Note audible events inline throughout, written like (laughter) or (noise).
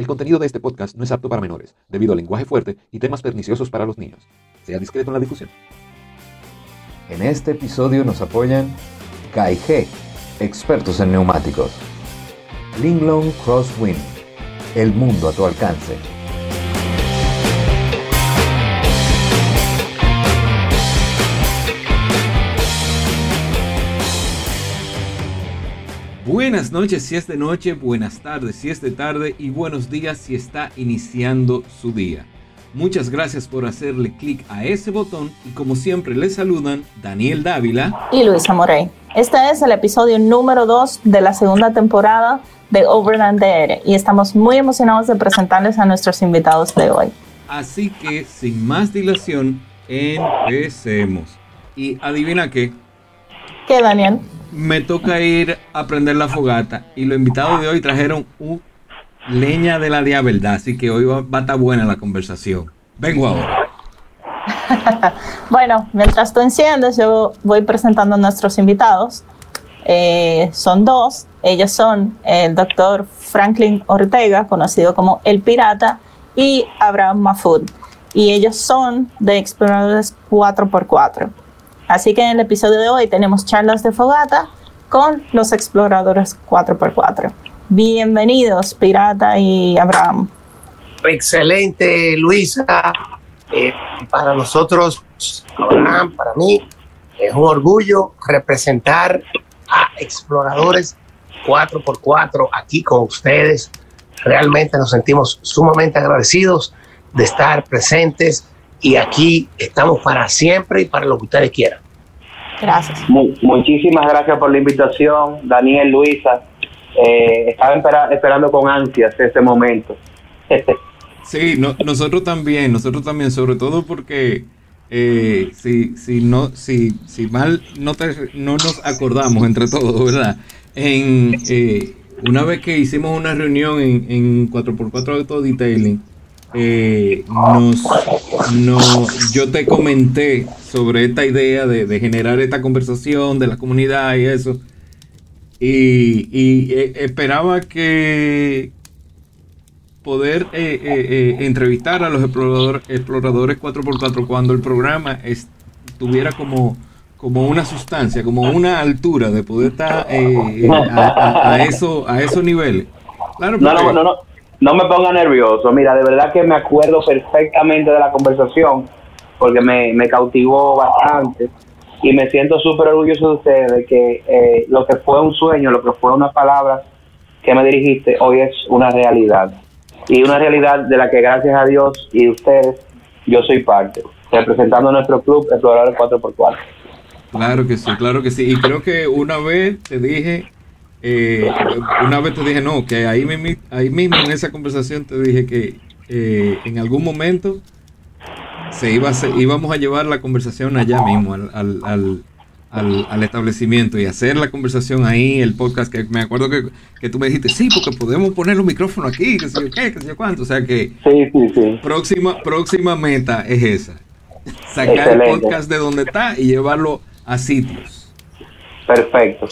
El contenido de este podcast no es apto para menores, debido al lenguaje fuerte y temas perniciosos para los niños. Sea discreto en la difusión. En este episodio nos apoyan KIG, expertos en neumáticos. Linglong Crosswind, el mundo a tu alcance. Buenas noches si es de noche, buenas tardes si es de tarde y buenos días si está iniciando su día. Muchas gracias por hacerle clic a ese botón y como siempre les saludan Daniel Dávila y Luisa Morey. Este es el episodio número 2 de la segunda temporada de Overland DR y estamos muy emocionados de presentarles a nuestros invitados de hoy. Así que sin más dilación, empecemos. Y adivina qué. ¿Qué, Daniel? Me toca ir a prender la fogata y los invitados de hoy trajeron un leña de la verdad, así que hoy va, a estar buena la conversación. Vengo ahora. (laughs) bueno, mientras tú enciendes, yo voy presentando a nuestros invitados. Eh, son dos. Ellos son el doctor Franklin Ortega, conocido como El Pirata, y Abraham Mafud. Y ellos son de Exploradores 4x4. Así que en el episodio de hoy tenemos charlas de fogata con los exploradores 4x4. Bienvenidos, Pirata y Abraham. Excelente, Luisa. Eh, para nosotros, Abraham, para mí, es un orgullo representar a exploradores 4x4 aquí con ustedes. Realmente nos sentimos sumamente agradecidos de estar presentes y aquí estamos para siempre y para lo que ustedes quieran. Gracias. muchísimas gracias por la invitación, Daniel, Luisa. Eh, estaba esperando con ansias este momento. (laughs) sí, nosotros también, nosotros también, sobre todo porque eh, si, si, no, si, si mal no, no nos acordamos entre todos, ¿verdad? En, eh, una vez que hicimos una reunión en, en 4x4 Auto Detailing, eh, nos, no, yo te comenté sobre esta idea de, generar esta conversación de la comunidad y eso. Y, eh, esperaba que poder eh, eh, entrevistar a los exploradores, exploradores 4x4 cuando el programa estuviera como, como una sustancia, como una altura de poder estar a, eso, a esos niveles. Claro, no, no, no, no no me ponga nervioso. Mira, de verdad que me acuerdo perfectamente de la conversación porque me, cautivó bastante y me siento súper orgulloso de ustedes de que eh, lo que fue un sueño, lo que fue una palabra que me dirigiste, hoy es una realidad. Y una realidad de la que gracias a Dios y ustedes yo soy parte, representando nuestro club Exploradores 4x4. Claro que sí, claro que sí. Y creo que una vez te dije eh, una vez te dije, no, que ahí, mismo, ahí mismo en esa conversación te dije que eh, en algún momento se iba a íbamos a llevar la conversación allá mismo, al, al, al, al, establecimiento y hacer la conversación ahí, el podcast, que me acuerdo que, que, tú me dijiste, sí, porque podemos poner los micrófonos aquí, que sé yo qué, que sé yo cuánto. O sea que Próxima, próxima meta es esa. Sacar el podcast de donde está y llevarlo a sitios. Perfecto.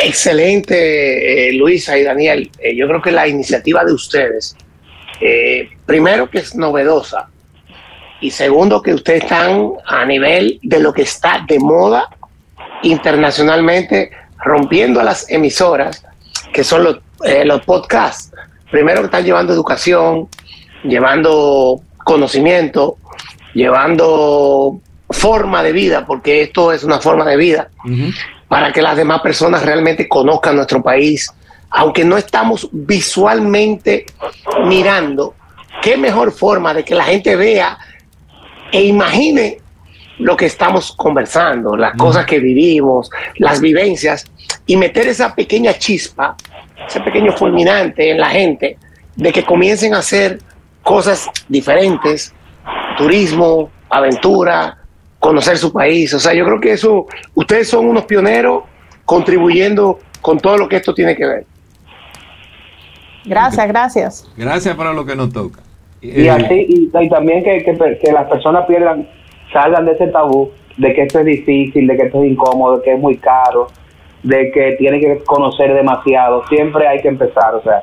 Excelente, eh, Luisa y Daniel. Eh, yo creo que la iniciativa de ustedes, eh, primero que es novedosa y segundo que ustedes están a nivel de lo que está de moda internacionalmente, rompiendo las emisoras, que son los, los podcasts. Primero que están llevando educación, llevando conocimiento, llevando forma de vida, porque esto es una forma de vida para que las demás personas realmente conozcan nuestro país, aunque no estamos visualmente mirando, qué mejor forma de que la gente vea e imagine lo que estamos conversando, las cosas que vivimos, las vivencias, y meter esa pequeña chispa, ese pequeño fulminante en la gente, de que comiencen a hacer cosas diferentes, turismo, aventura, conocer su país. O sea, yo creo que eso, ustedes son unos pioneros contribuyendo con todo lo que esto tiene que ver. Gracias, gracias. Gracias para lo que nos toca. Y, eh, así, y, también que, que, las personas pierdan, salgan de ese tabú de que esto es difícil, de que esto es incómodo, de que es muy caro, de que tiene que conocer demasiado. Siempre hay que empezar, o sea,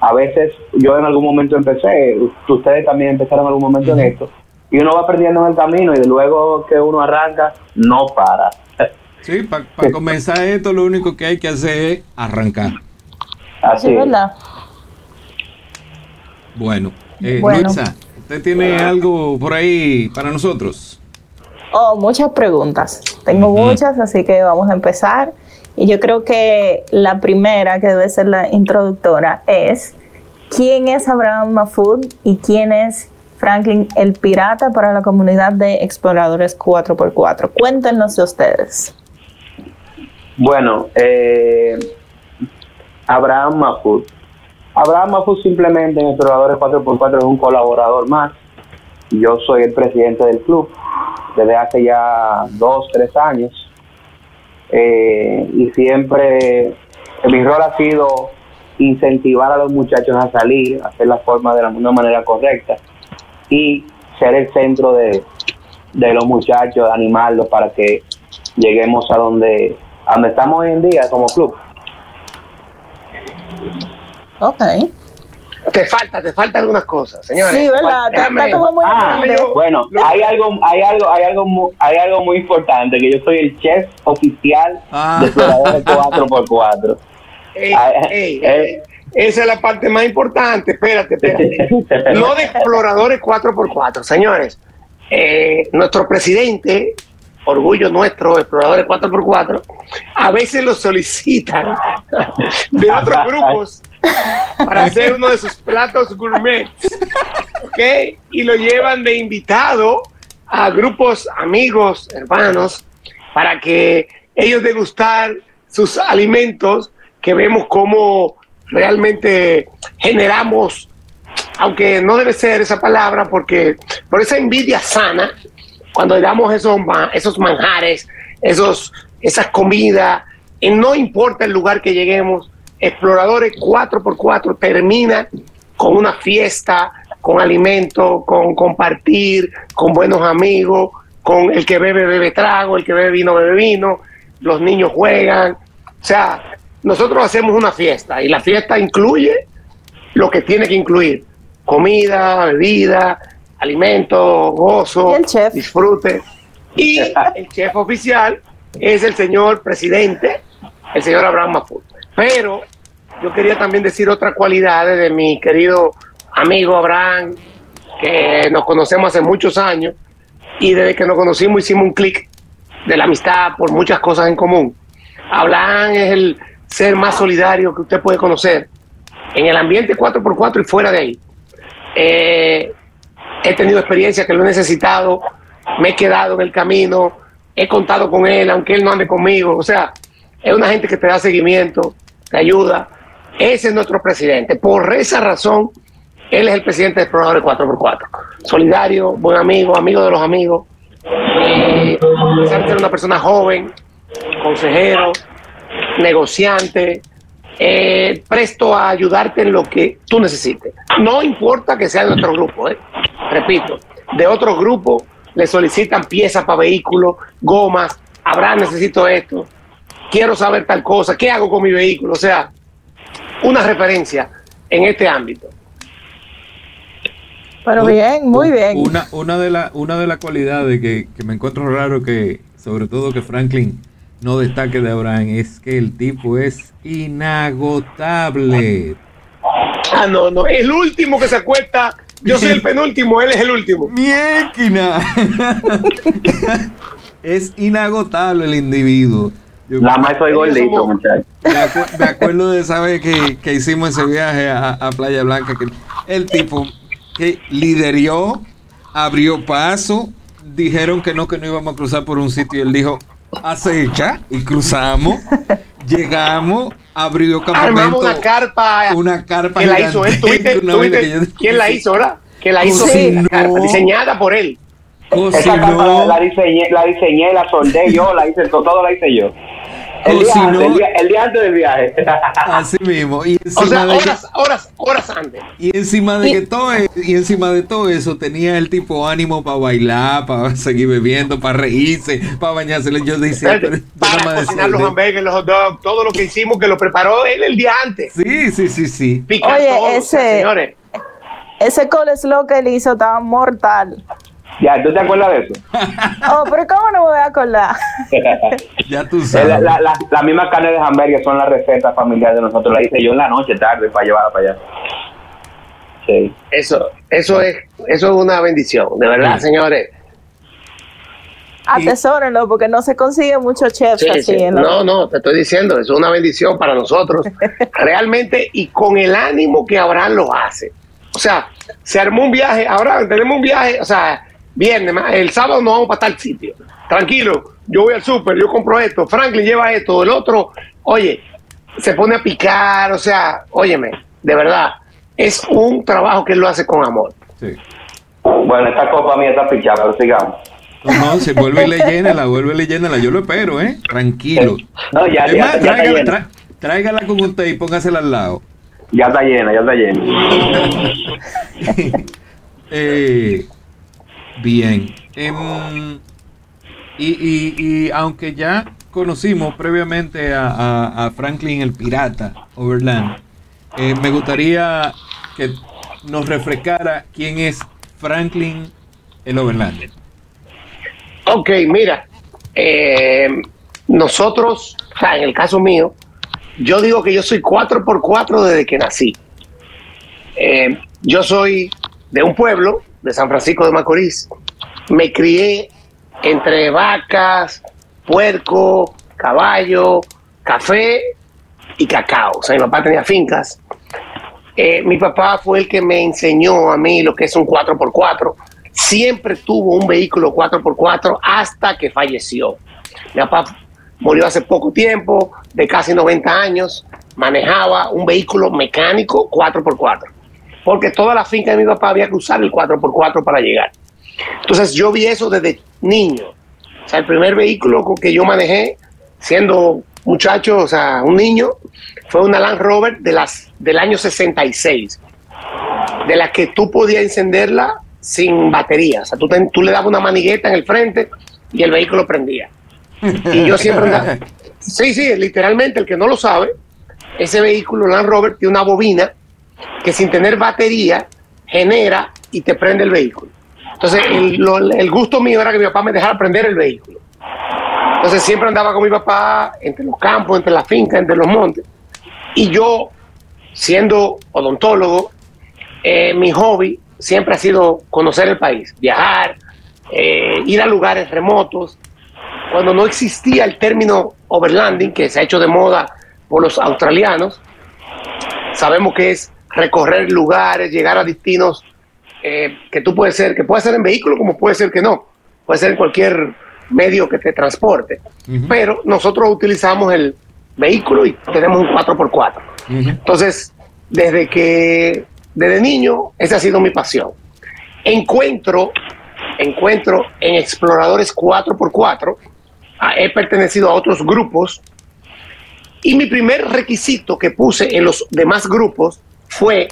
a veces yo en algún momento empecé, ustedes también empezaron en algún momento en esto, y uno va aprendiendo en el camino y de luego que uno arranca, no para. Sí, para comenzar esto lo único que hay que hacer es arrancar. Así es verdad. Bueno, eh, Bueno. Luisa, ¿usted tiene algo por ahí para nosotros? Oh, muchas preguntas. Tengo muchas, así que vamos a empezar. Y yo creo que la primera, que debe ser la introductora, es ¿quién es Abraham Mahfoud y quién es Franklin el Pirata para la comunidad de exploradores 4x4? Cuéntenos de ustedes. Bueno, eh, Abraham Mahfoud. Abraham Mahfoud simplemente en Exploradores 4x4 es un colaborador más. Yo soy el presidente del club desde hace ya dos, tres años. Eh, y siempre mi rol ha sido incentivar a los muchachos a salir, hacer la forma de la, una manera correcta y ser el centro de, de los muchachos, animarlos para que lleguemos a donde, a donde estamos hoy en día como club. Ok. Te falta, te falta algunas cosas, señores. Sí, ¿verdad? Está- Déjame- está como muy Ah. Bueno, hay algo, hay algo, hay algo, mu- hay algo muy importante que yo soy el chef oficial Ah. de exploradores 4x4. (laughs) Ey, Ah, ey, eh. Esa es la parte más importante. Espérate, espérate. No de exploradores 4x4, señores. Eh, nuestro presidente, orgullo nuestro, exploradores 4x4, a veces lo solicitan (laughs) de otros grupos para hacer uno de sus platos gourmet. ¿Ok? Y lo llevan de invitado a grupos amigos, hermanos, para que ellos degustar sus alimentos que vemos cómo realmente generamos, aunque no debe ser esa palabra, porque por esa envidia sana, cuando damos esos, esos manjares, esos, esas comidas, no importa el lugar que lleguemos, Exploradores 4x4 termina con una fiesta, con alimento, con compartir, con buenos amigos, con el que bebe, bebe trago, el que bebe vino, bebe vino, los niños juegan. O sea, nosotros hacemos una fiesta y la fiesta incluye lo que tiene que incluir. Comida, bebida, alimento, gozo, Y el chef. disfrute. Y (laughs) el chef oficial es el señor presidente, el señor Abraham Mahfoud. Pero yo quería también decir otra cualidad de mi querido amigo Abraham, que nos conocemos hace muchos años y desde que nos conocimos hicimos un clic de la amistad por muchas cosas en común. Abraham es el ser más solidario que usted puede conocer en el ambiente 4x4 y fuera de ahí. Eh, he tenido experiencias que lo he necesitado, me he quedado en el camino, he contado con él, aunque él no ande conmigo. O sea, es una gente que te da seguimiento, te ayuda. Ese es nuestro presidente. Por esa razón, él es el presidente de Exploradores 4x4. Solidario, buen amigo, amigo de los amigos. Eh, a ser una persona joven, consejero, negociante, eh, presto a ayudarte en lo que tú necesites. No importa que sea de nuestro grupo, ¿eh? repito, de otro grupo le solicitan piezas para vehículos, gomas, habrá necesito esto, quiero saber tal cosa, ¿qué hago con mi vehículo? O sea, una referencia en este ámbito. Pero bien, muy bien. Una, una de las una de las cualidades que, que me encuentro raro que, sobre todo que Franklin no destaque de Abraham, es que el tipo es inagotable. Ah, no, no, el último que se acuesta, yo soy el penúltimo, él es el último. ¡Miequina! es inagotable el individuo. Yo Nada más soy gordito, muchachos. me, acu- me acuerdo de esa vez que, que hicimos ese viaje a, a Playa Blanca, que el tipo que liderió, abrió paso, dijeron que no, que no íbamos a cruzar por un sitio y él dijo, acecha, y cruzamos, llegamos, abrió (laughs) campamento. Armamos una carpa. una carpa que la hizo él. ¿Tú viste- gigantesca, una tú vaina viste que yo- ¿Quién la hizo, verdad? Que la hizo Sí. la carpa, diseñada por él. Esa capa la, Cocinó, la diseñé, la diseñé, la soldé yo, la hice, todo la hice yo. El día, cocinó antes, el, día, el día antes del viaje. (laughs) así mismo. Y O encima, sea, de, que, horas, horas, horas antes. y encima de Y- que todo e- y encima de todo eso tenía el tipo ánimo para bailar, para (laughs) seguir bebiendo, para reírse, para bañarse. Yo decía, pero para cocinar los hamburgues, los hot dogs, todo lo que hicimos que lo preparó él el día antes. Sí, sí, sí, sí. Picar Oye, todo, o sea, ese- señores. Ese coleslaw que él hizo estaba mortal. Ya, ¿tú te acuerdas de eso? (laughs) Oh, pero ¿cómo no me voy a acordar? (laughs) Ya tú sabes. La, la, la, la misma carne de hamburgues son las recetas familiares de nosotros. La hice yo en la noche, tarde, para llevarla para allá. Sí. Eso, eso es, eso es una bendición, de verdad, Sí. señores. Atesórenlo porque no se consigue mucho chef Sí, así. No, no, te estoy diciendo, eso es una bendición para nosotros, (laughs) realmente, y con el ánimo que Abraham lo hace. O sea, se armó un viaje, Abraham, tenemos un viaje, o sea, viernes, el sábado nos vamos para tal sitio. Tranquilo, yo voy al súper, yo compro esto, Franklin lleva esto, el otro, oye, se pone a picar, o sea, óyeme, de verdad, es un trabajo que él lo hace con amor. Sí. Bueno, esta copa mía está pichada, pero sigamos. No, se vuelve y le llénala, vuelve y le llénala. Yo lo espero, ¿eh? Tranquilo. No, ya, Es ya, tráigala, tra- tráigala con usted y póngasela al lado. Ya está llena, ya está llena. (laughs) Eh, bien. Em, y, y- y aunque ya conocimos previamente a, a- a Franklin el Pirata Overland, eh, me gustaría que nos refrescara quién es Franklin el Overlander. Ok, mira, eh, nosotros, o sea, en el caso mío, yo digo que yo soy 4x4 desde que nací. Eh, yo soy de un pueblo, de San Francisco de Macorís. Me crié entre vacas, puerco, caballo, café y cacao. O sea, mi papá tenía fincas. Eh, mi papá fue el que me enseñó a mí lo que es un 4x4. Siempre tuvo un vehículo 4x4 hasta que falleció. Mi papá murió hace poco tiempo, de casi 90 años. Manejaba un vehículo mecánico 4x4. Porque toda la finca de mi papá había que usar el 4x4 para llegar. Entonces yo vi eso desde niño. O sea, el primer vehículo con que yo manejé, siendo muchacho, o sea, un niño, fue una Land Rover de las, del año 66, de la que tú podías encenderla sin batería. O sea, tú, te- tú le dabas una manigueta en el frente y el vehículo prendía. Y yo siempre andaba. (laughs) Sí, sí, literalmente, el que no lo sabe, ese vehículo Land Rover tiene una bobina que sin tener batería genera y te prende el vehículo. Entonces, el, gusto mío era que mi papá me dejara prender el vehículo. Entonces, siempre andaba con mi papá entre los campos, entre las fincas, entre los montes. Y yo, siendo odontólogo, eh, mi hobby siempre ha sido conocer el país, viajar, eh, ir a lugares remotos. Cuando no existía el término overlanding, que se ha hecho de moda por los australianos, sabemos que es recorrer lugares, llegar a destinos eh, que tú puedes ser, que puede ser en vehículo como puede ser que no, puede ser en cualquier medio que te transporte. Pero nosotros utilizamos el vehículo y tenemos un 4x4. Ujú. Entonces, desde que, desde niño, esa ha sido mi pasión. Encuentro, encuentro en Exploradores 4x4, ah, he pertenecido a otros grupos, y mi primer requisito que puse en los demás grupos fue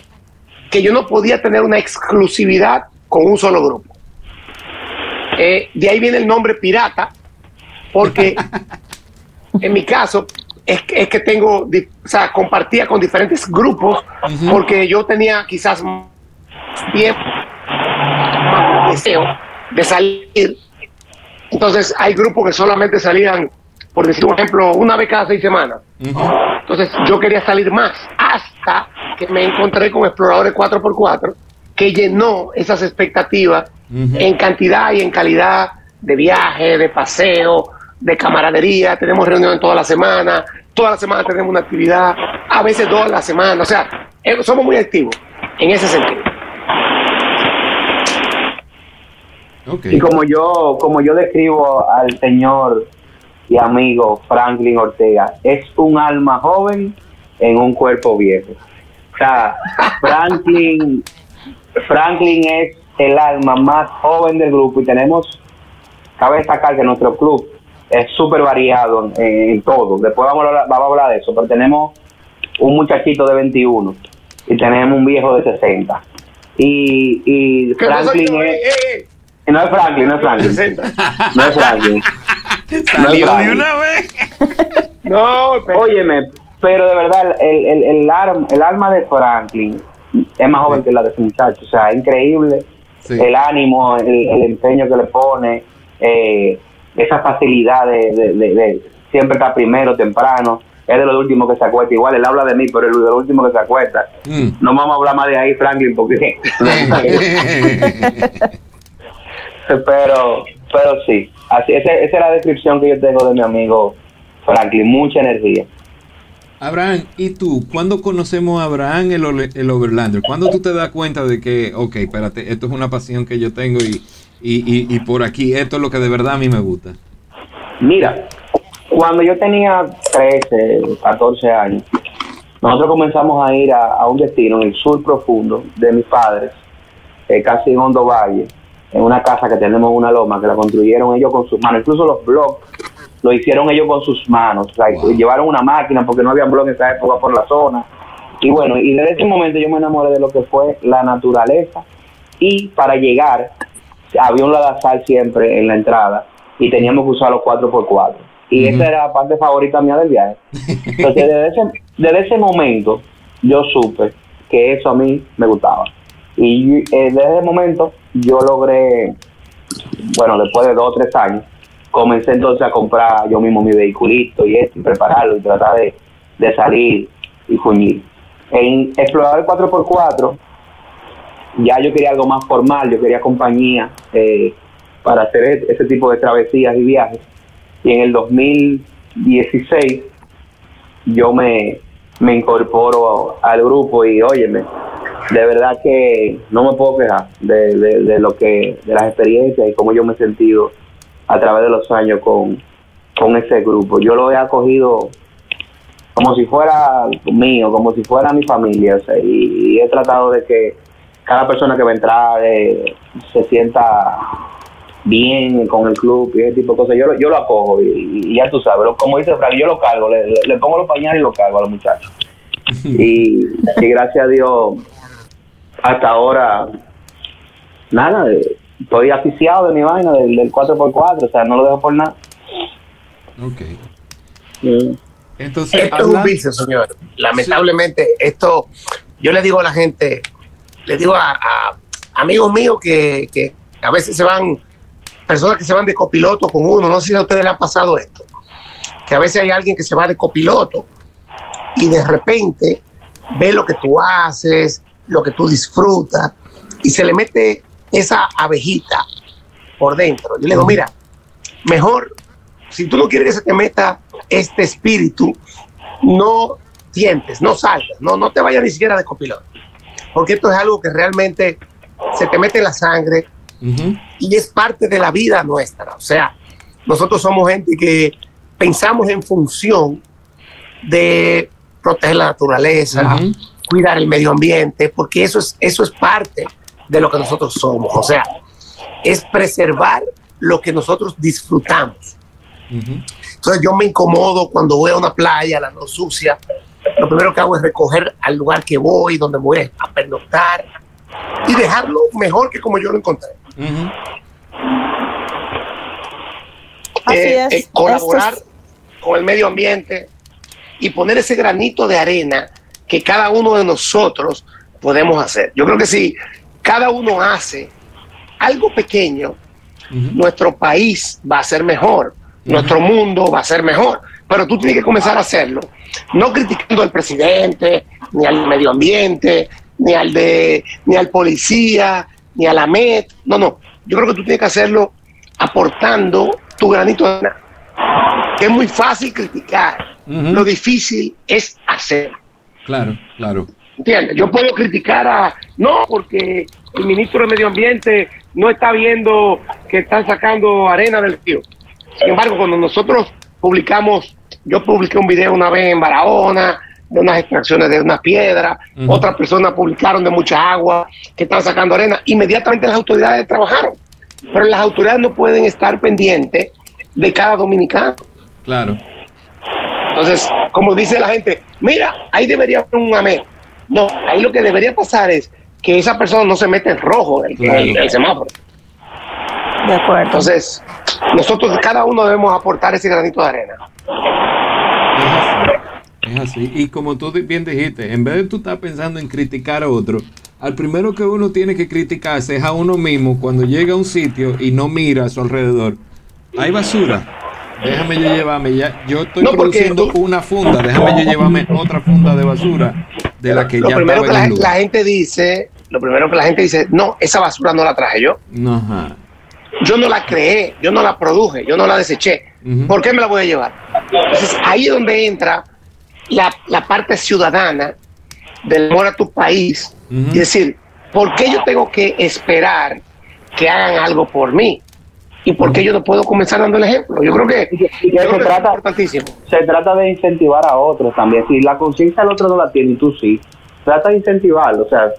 que yo no podía tener una exclusividad con un solo grupo. Eh, de ahí viene el nombre pirata, porque (laughs) en mi caso es que, es que tengo, o sea, compartía con diferentes grupos, porque yo tenía quizás tiempo, deseo de salir. Entonces hay grupos que solamente salían, por decir un ejemplo, una vez cada seis semanas. Entonces yo quería salir más hasta que me encontré con Exploradores 4x4 que llenó esas expectativas en cantidad y en calidad de viaje, de paseo, de camaradería. Tenemos reuniones toda la semana, toda la semana tenemos una actividad, a veces dos a la semana. O sea, eh, somos muy activos en ese sentido. Y como yo, como yo describo al señor y amigo Franklin Ortega, es un alma joven en un cuerpo viejo. Sea, Franklin, Franklin es el alma más joven del grupo y tenemos, cabe destacar que nuestro club es súper variado en, en todo. Después vamos a, hablar, vamos a hablar de eso, pero tenemos un muchachito de 21 y tenemos un viejo de 60. Y, y ¿Qué pasa, Franklin es... Eh, eh, No es Franklin, no es Franklin. (laughs) No es Franklin. Salió No, de una vez. (laughs) No, pero- Óyeme, pero de verdad, el, el, el, arm- el alma de Franklin es más joven que la de ese muchacho. O sea, es increíble Sí. el ánimo, el, el empeño que le pone, eh, esa facilidad de, de, de- de siempre estar primero, temprano. Es de los últimos que se acuesta. Igual él habla de mí, pero es de los últimos que se acuesta. Mm. No vamos a hablar más de ahí, Franklin, porque. (laughs) pero, pero sí. Así, esa, esa es la descripción que yo tengo de mi amigo Franklin. Mucha energía. Abraham, ¿y tú? ¿Cuándo conocemos a Abraham el, el Overlander? ¿Cuándo tú te das cuenta de que, ok, espérate, esto es una pasión que yo tengo y, y, y, por aquí esto es lo que de verdad a mí me gusta? Mira, cuando yo tenía 13, 14 años, nosotros comenzamos a ir a, un destino en el sur profundo de mis padres, eh, casi en Hondo Valle, en una casa que tenemos en una loma, que la construyeron ellos con sus manos. Incluso los blogs lo hicieron ellos con sus manos. O sea, Wow. llevaron una máquina porque no había blog en esa época por la zona. Y bueno, y desde ese momento yo me enamoré de lo que fue la naturaleza. Y para llegar, había un ladazal siempre en la entrada y teníamos que usar los 4x4. Y esa era la parte favorita mía del viaje. Entonces, desde ese, desde ese momento, yo supe que eso a mí me gustaba. Y eh, desde ese momento, yo logré, bueno, después de dos o tres años, comencé entonces a comprar yo mismo mi vehiculito y esto, y prepararlo y tratar de, de salir y fuñir. En Explorador 4x4, ya yo quería algo más formal, yo quería compañía eh, para hacer e- ese tipo de travesías y viajes. Y en el 2016 yo me, me incorporo al grupo y óyeme, de verdad que no me puedo quejar de, de, de lo que, de las experiencias y cómo yo me he sentido a través de los años con, con ese grupo. Yo lo he acogido como si fuera mío, como si fuera mi familia, o sea, y, y he tratado de que cada persona que va a entrar eh, se sienta bien con el club y ese tipo de cosas. Yo, lo- yo lo acojo y, y ya tú sabes, como dice Frank, yo lo cargo, le, le- le pongo los pañales y lo cargo a los muchachos. (laughs) y, y gracias a Dios, hasta ahora, nada, eh, estoy aficiado de mi vaina, del, del 4x4, o sea, no lo dejo por nada. Ok. Entonces, Esto es un vicio, señor. Lamentablemente, esto, yo le digo a la gente, le digo a, a amigos míos que, que a veces se van, personas que se van de copiloto con uno, no sé si a ustedes le ha pasado esto, que a veces hay alguien que se va de copiloto y de repente ve lo que tú haces, lo que tú disfrutas y se le mete esa abejita por dentro. Yo le digo, mira, mejor, si tú no quieres que se te meta este espíritu, no tientes, no salgas, no, no te vayas ni siquiera de copiloto. Porque esto es algo que realmente se te mete en la sangre y es parte de la vida nuestra. O sea, nosotros somos gente que pensamos en función de proteger la naturaleza, cuidar el medio ambiente, porque eso es, eso es parte de lo que nosotros somos. O sea, es preservar lo que nosotros disfrutamos. Entonces yo me incomodo cuando voy a una playa, la no sucia. Lo primero que hago es recoger al lugar que voy, donde me voy a pernoctar y dejarlo mejor que como yo lo encontré. Así Eh, es. eh, colaborar con el medio ambiente y poner ese granito de arena que cada uno de nosotros podemos hacer. Yo creo que si cada uno hace algo pequeño, nuestro país va a ser mejor, nuestro mundo va a ser mejor. Pero tú tienes que comenzar a hacerlo, no criticando al presidente, ni al medio ambiente, ni al de, ni al policía, ni a la MET. No, no. Yo creo que tú tienes que hacerlo aportando tu granito de arena. Que es muy fácil criticar. Lo difícil es hacer. Claro, claro. ¿Entiendes? Yo puedo criticar a. No, porque el ministro de Medio Ambiente no está viendo que están sacando arena del río. Sin embargo, cuando nosotros publicamos, yo publiqué un video una vez en Barahona de unas extracciones de una piedra, Ujú. otras personas publicaron de mucha agua que están sacando arena, inmediatamente las autoridades trabajaron. Pero las autoridades no pueden estar pendientes de cada dominicano. Claro. Entonces, como dice la gente, mira, ahí debería haber un amén. No, ahí lo que debería pasar es que esa persona no se mete en rojo el, Claro. el- el semáforo. De acuerdo. Entonces, nosotros cada uno debemos aportar ese granito de arena. Es así. Es así. Y como tú bien dijiste, en vez de tú estar pensando en criticar a otro, al primero que uno tiene que criticarse es a uno mismo cuando llega a un sitio y no mira a su alrededor. Hay basura. Déjame yo llevarme ya. Yo estoy No, produciendo tú- una funda. Déjame yo llevarme otra funda de basura de la que lo ya primero que la, gente dice, lo primero que la gente dice, no, esa basura no la traje yo. Ajá. Yo no la creé, yo no la produje, yo no la deseché. ¿Por qué me la voy a llevar? Entonces, ahí es donde entra la, la parte ciudadana del amor a tu país. Ujú. Y decir, ¿por qué yo tengo que esperar que hagan algo por mí? ¿Y por qué yo no puedo comenzar dando el ejemplo? Yo creo que, Y que- y que yo se creo que es trata- importantísimo. se trata de incentivar a otros también. Si la conciencia del otro no la tiene y tú sí, trata de incentivarlo. O sea,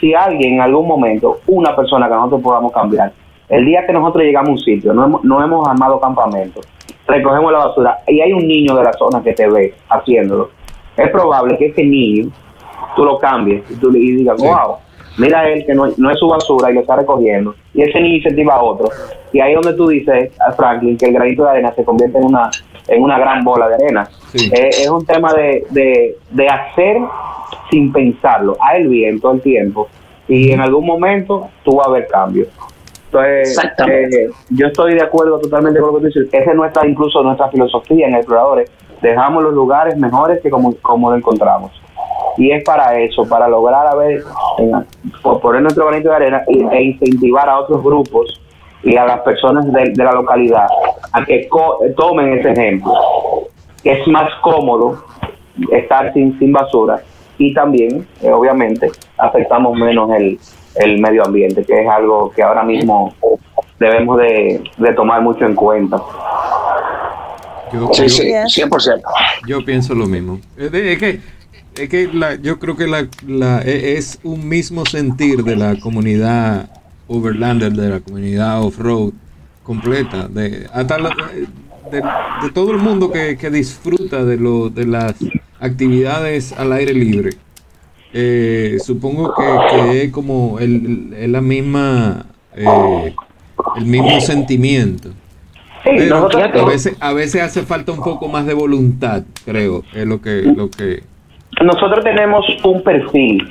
si alguien en algún momento, una persona que nosotros podamos cambiar, el día que nosotros llegamos a un sitio, no hemos, no hemos armado campamento, recogemos la basura y hay un niño de la zona que te ve haciéndolo, es probable que ese niño tú lo cambies y tú le y digas, Sí. wow, mira él que no, no es su basura y lo está recogiendo. Y ese niño incentiva a otro. Y ahí es donde tú dices, a Franklin, que el granito de arena se convierte en una, en una gran bola de arena. Sí. Eh, es un tema de, de, de hacer sin pensarlo, a el bien todo el tiempo. Y en algún momento tú vas a ver cambios. Entonces, Exactamente. eh, yo estoy de acuerdo totalmente con lo que tú dices. Esa es nuestra, incluso nuestra filosofía en Exploradores. Dejamos los lugares mejores que como, como lo encontramos. Y es para eso, para lograr a ver, en- por poner nuestro granito de arena y- e incentivar a otros grupos y a las personas de, de la localidad a que co- tomen ese ejemplo. Que es más cómodo estar sin, sin basura y también, eh, obviamente, afectamos menos el, el medio ambiente, que es algo que ahora mismo debemos de, de tomar mucho en cuenta. Yo, Sí, yo- sí, Yes. 100%. Yo pienso lo mismo. De- es que, es que la- yo creo que la, la- e- es un mismo sentir de la comunidad overlander, de la comunidad off-road completa, de, hasta la- de, de todo el mundo que, que disfruta de, lo, de las actividades al aire libre. Eh, supongo que, que es como el, el- es la misma, eh, el mismo sentimiento. Sí, Pero a veces, a veces hace falta un poco más de voluntad, creo, es lo que, lo que, Nosotros tenemos un perfil,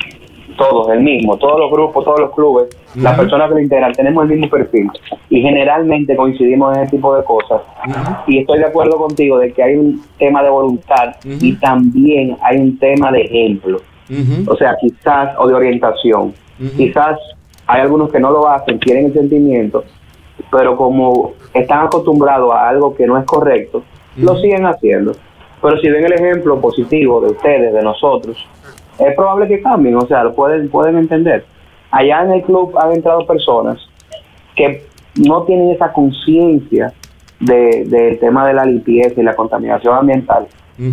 todos el mismo, todos los grupos, todos los clubes, las personas que lo integran, tenemos el mismo perfil. Y generalmente coincidimos en ese tipo de cosas. Y estoy de acuerdo contigo de que hay un tema de voluntad y también hay un tema de ejemplo, o sea, quizás, o de orientación. Quizás hay algunos que no lo hacen, tienen el sentimiento, pero como están acostumbrados a algo que no es correcto, lo siguen haciendo. Pero si ven el ejemplo positivo de ustedes, de nosotros, es probable que cambien, o sea, lo pueden, pueden entender. Allá en el club han entrado personas que no tienen esa conciencia de- del tema de la limpieza y la contaminación ambiental,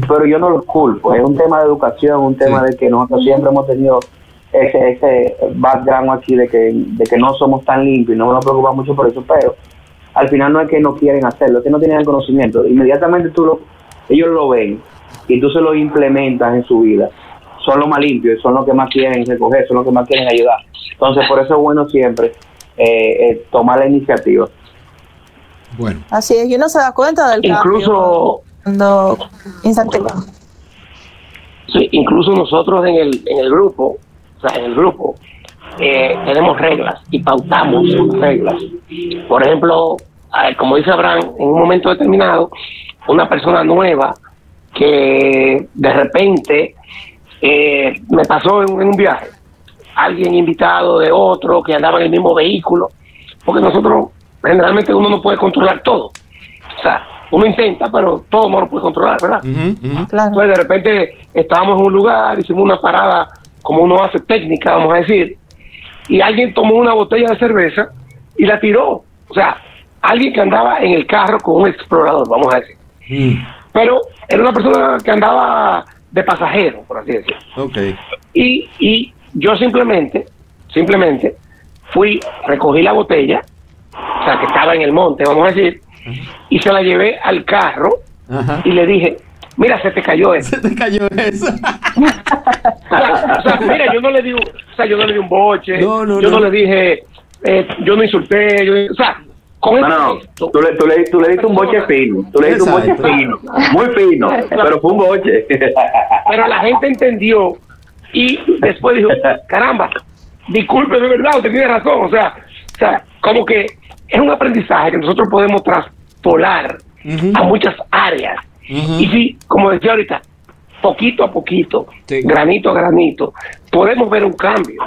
pero yo no los culpo, es un tema de educación, un tema Sí. de que nosotros siempre hemos tenido ese, ese background aquí de que, de que no somos tan limpios y no nos preocupa mucho por eso, pero al final no es que no quieren hacerlo, es que no tienen el conocimiento, inmediatamente tú lo, ellos lo ven y tú se lo implementas en su vida, son los más limpios, son los que más quieren recoger, son los que más quieren ayudar, entonces por eso es bueno siempre eh, eh, tomar la iniciativa. Bueno, Así es, y uno se da cuenta del cambio Incluso, cuando incentiva. sí, incluso nosotros en el, en el grupo, o sea, en el grupo, eh, tenemos reglas y pautamos reglas. Por ejemplo, como dice Abraham, en un momento determinado, una persona nueva que de repente eh, me pasó en, en un viaje, alguien invitado de otro que andaba en el mismo vehículo, porque nosotros generalmente uno no puede controlar todo. O sea, uno intenta, pero todo no lo puede controlar, ¿verdad? Claro. Entonces de repente estábamos en un lugar, hicimos una parada como uno hace técnica, vamos a decir, y alguien tomó una botella de cerveza y la tiró. O sea, alguien que andaba en el carro con un explorador, vamos a decir. Mm, Pero era una persona que andaba de pasajero, por así decirlo. ok. Y, y yo simplemente, simplemente fui, recogí la botella, o sea, que estaba en el monte, vamos a decir, y se la llevé al carro y le dije, mira, se te cayó eso. (laughs) Se te cayó eso. (laughs) O sea, o sea, mira, yo no le di, o sea, yo no le di un boche, No, no, yo no, no. le dije, eh, yo no insulté, yo- o sea, con No, no, tú le, tú le, tú le diste un boche fino, tú le diste un boche fino, muy fino, pero fue un boche. pero la gente entendió y después dijo, caramba, disculpe, de verdad, usted tiene razón, o sea, o sea, como que es un aprendizaje que nosotros podemos traspolar a muchas áreas. Y si, como decía ahorita, poquito a poquito, Sí. granito a granito, podemos ver un cambio.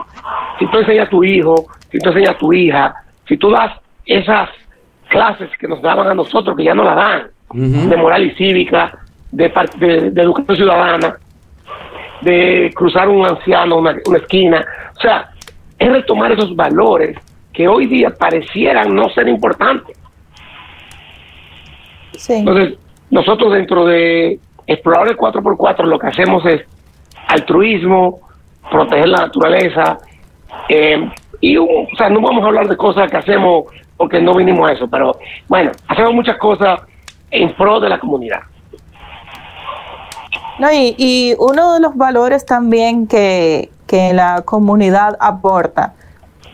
Si tú enseñas a tu hijo, si tú enseñas a tu hija, si tú das esas clases que nos daban a nosotros, que ya no la dan, de moral y cívica, de, par- de, de educación ciudadana, de cruzar un anciano, una, una esquina. O sea, es retomar esos valores que hoy día parecieran no ser importantes. Sí. Entonces, nosotros dentro de Exploradores 4x4 lo que hacemos es altruismo, proteger la naturaleza, eh, y un- o sea, no vamos a hablar de cosas que hacemos porque no vinimos a eso, pero bueno, hacemos muchas cosas en pro de la comunidad. No, y, uno de los valores también que, que la comunidad aporta,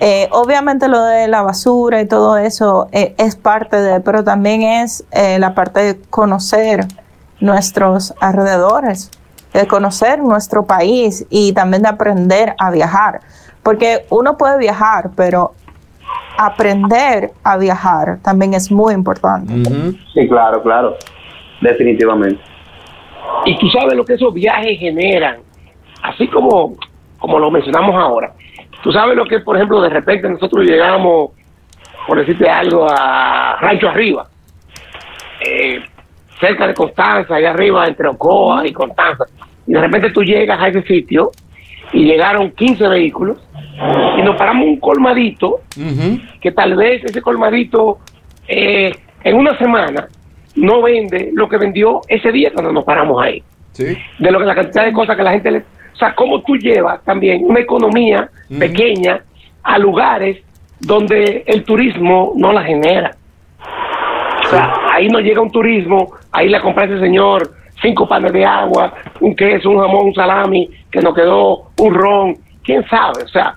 eh, obviamente lo de la basura y todo eso eh, es parte de, pero también es eh, la parte de conocer nuestros alrededores, de conocer nuestro país y también de aprender a viajar. Porque uno puede viajar, pero aprender a viajar también es muy importante. Sí, claro, claro, definitivamente. Y tú sabes lo que esos viajes generan, así como, como lo mencionamos ahora. Tú sabes lo que, por ejemplo, de repente nosotros llegamos, por decirte algo, a Rancho Arriba, eh, cerca de Constanza, allá arriba entre Ocoa y Constanza. Y de repente tú llegas a ese sitio y llegaron 15 vehículos y nos paramos un colmadito que tal vez ese colmadito eh, en una semana no vende lo que vendió ese día cuando nos paramos ahí. Sí. De lo que la cantidad de cosas que la gente le... O sea, cómo tú llevas también una economía pequeña a lugares donde el turismo no la genera. O sea, ahí no llega un turismo, ahí le compra ese señor cinco panes de agua, un queso, un jamón, un salami, que nos quedó un ron, quién sabe, o sea,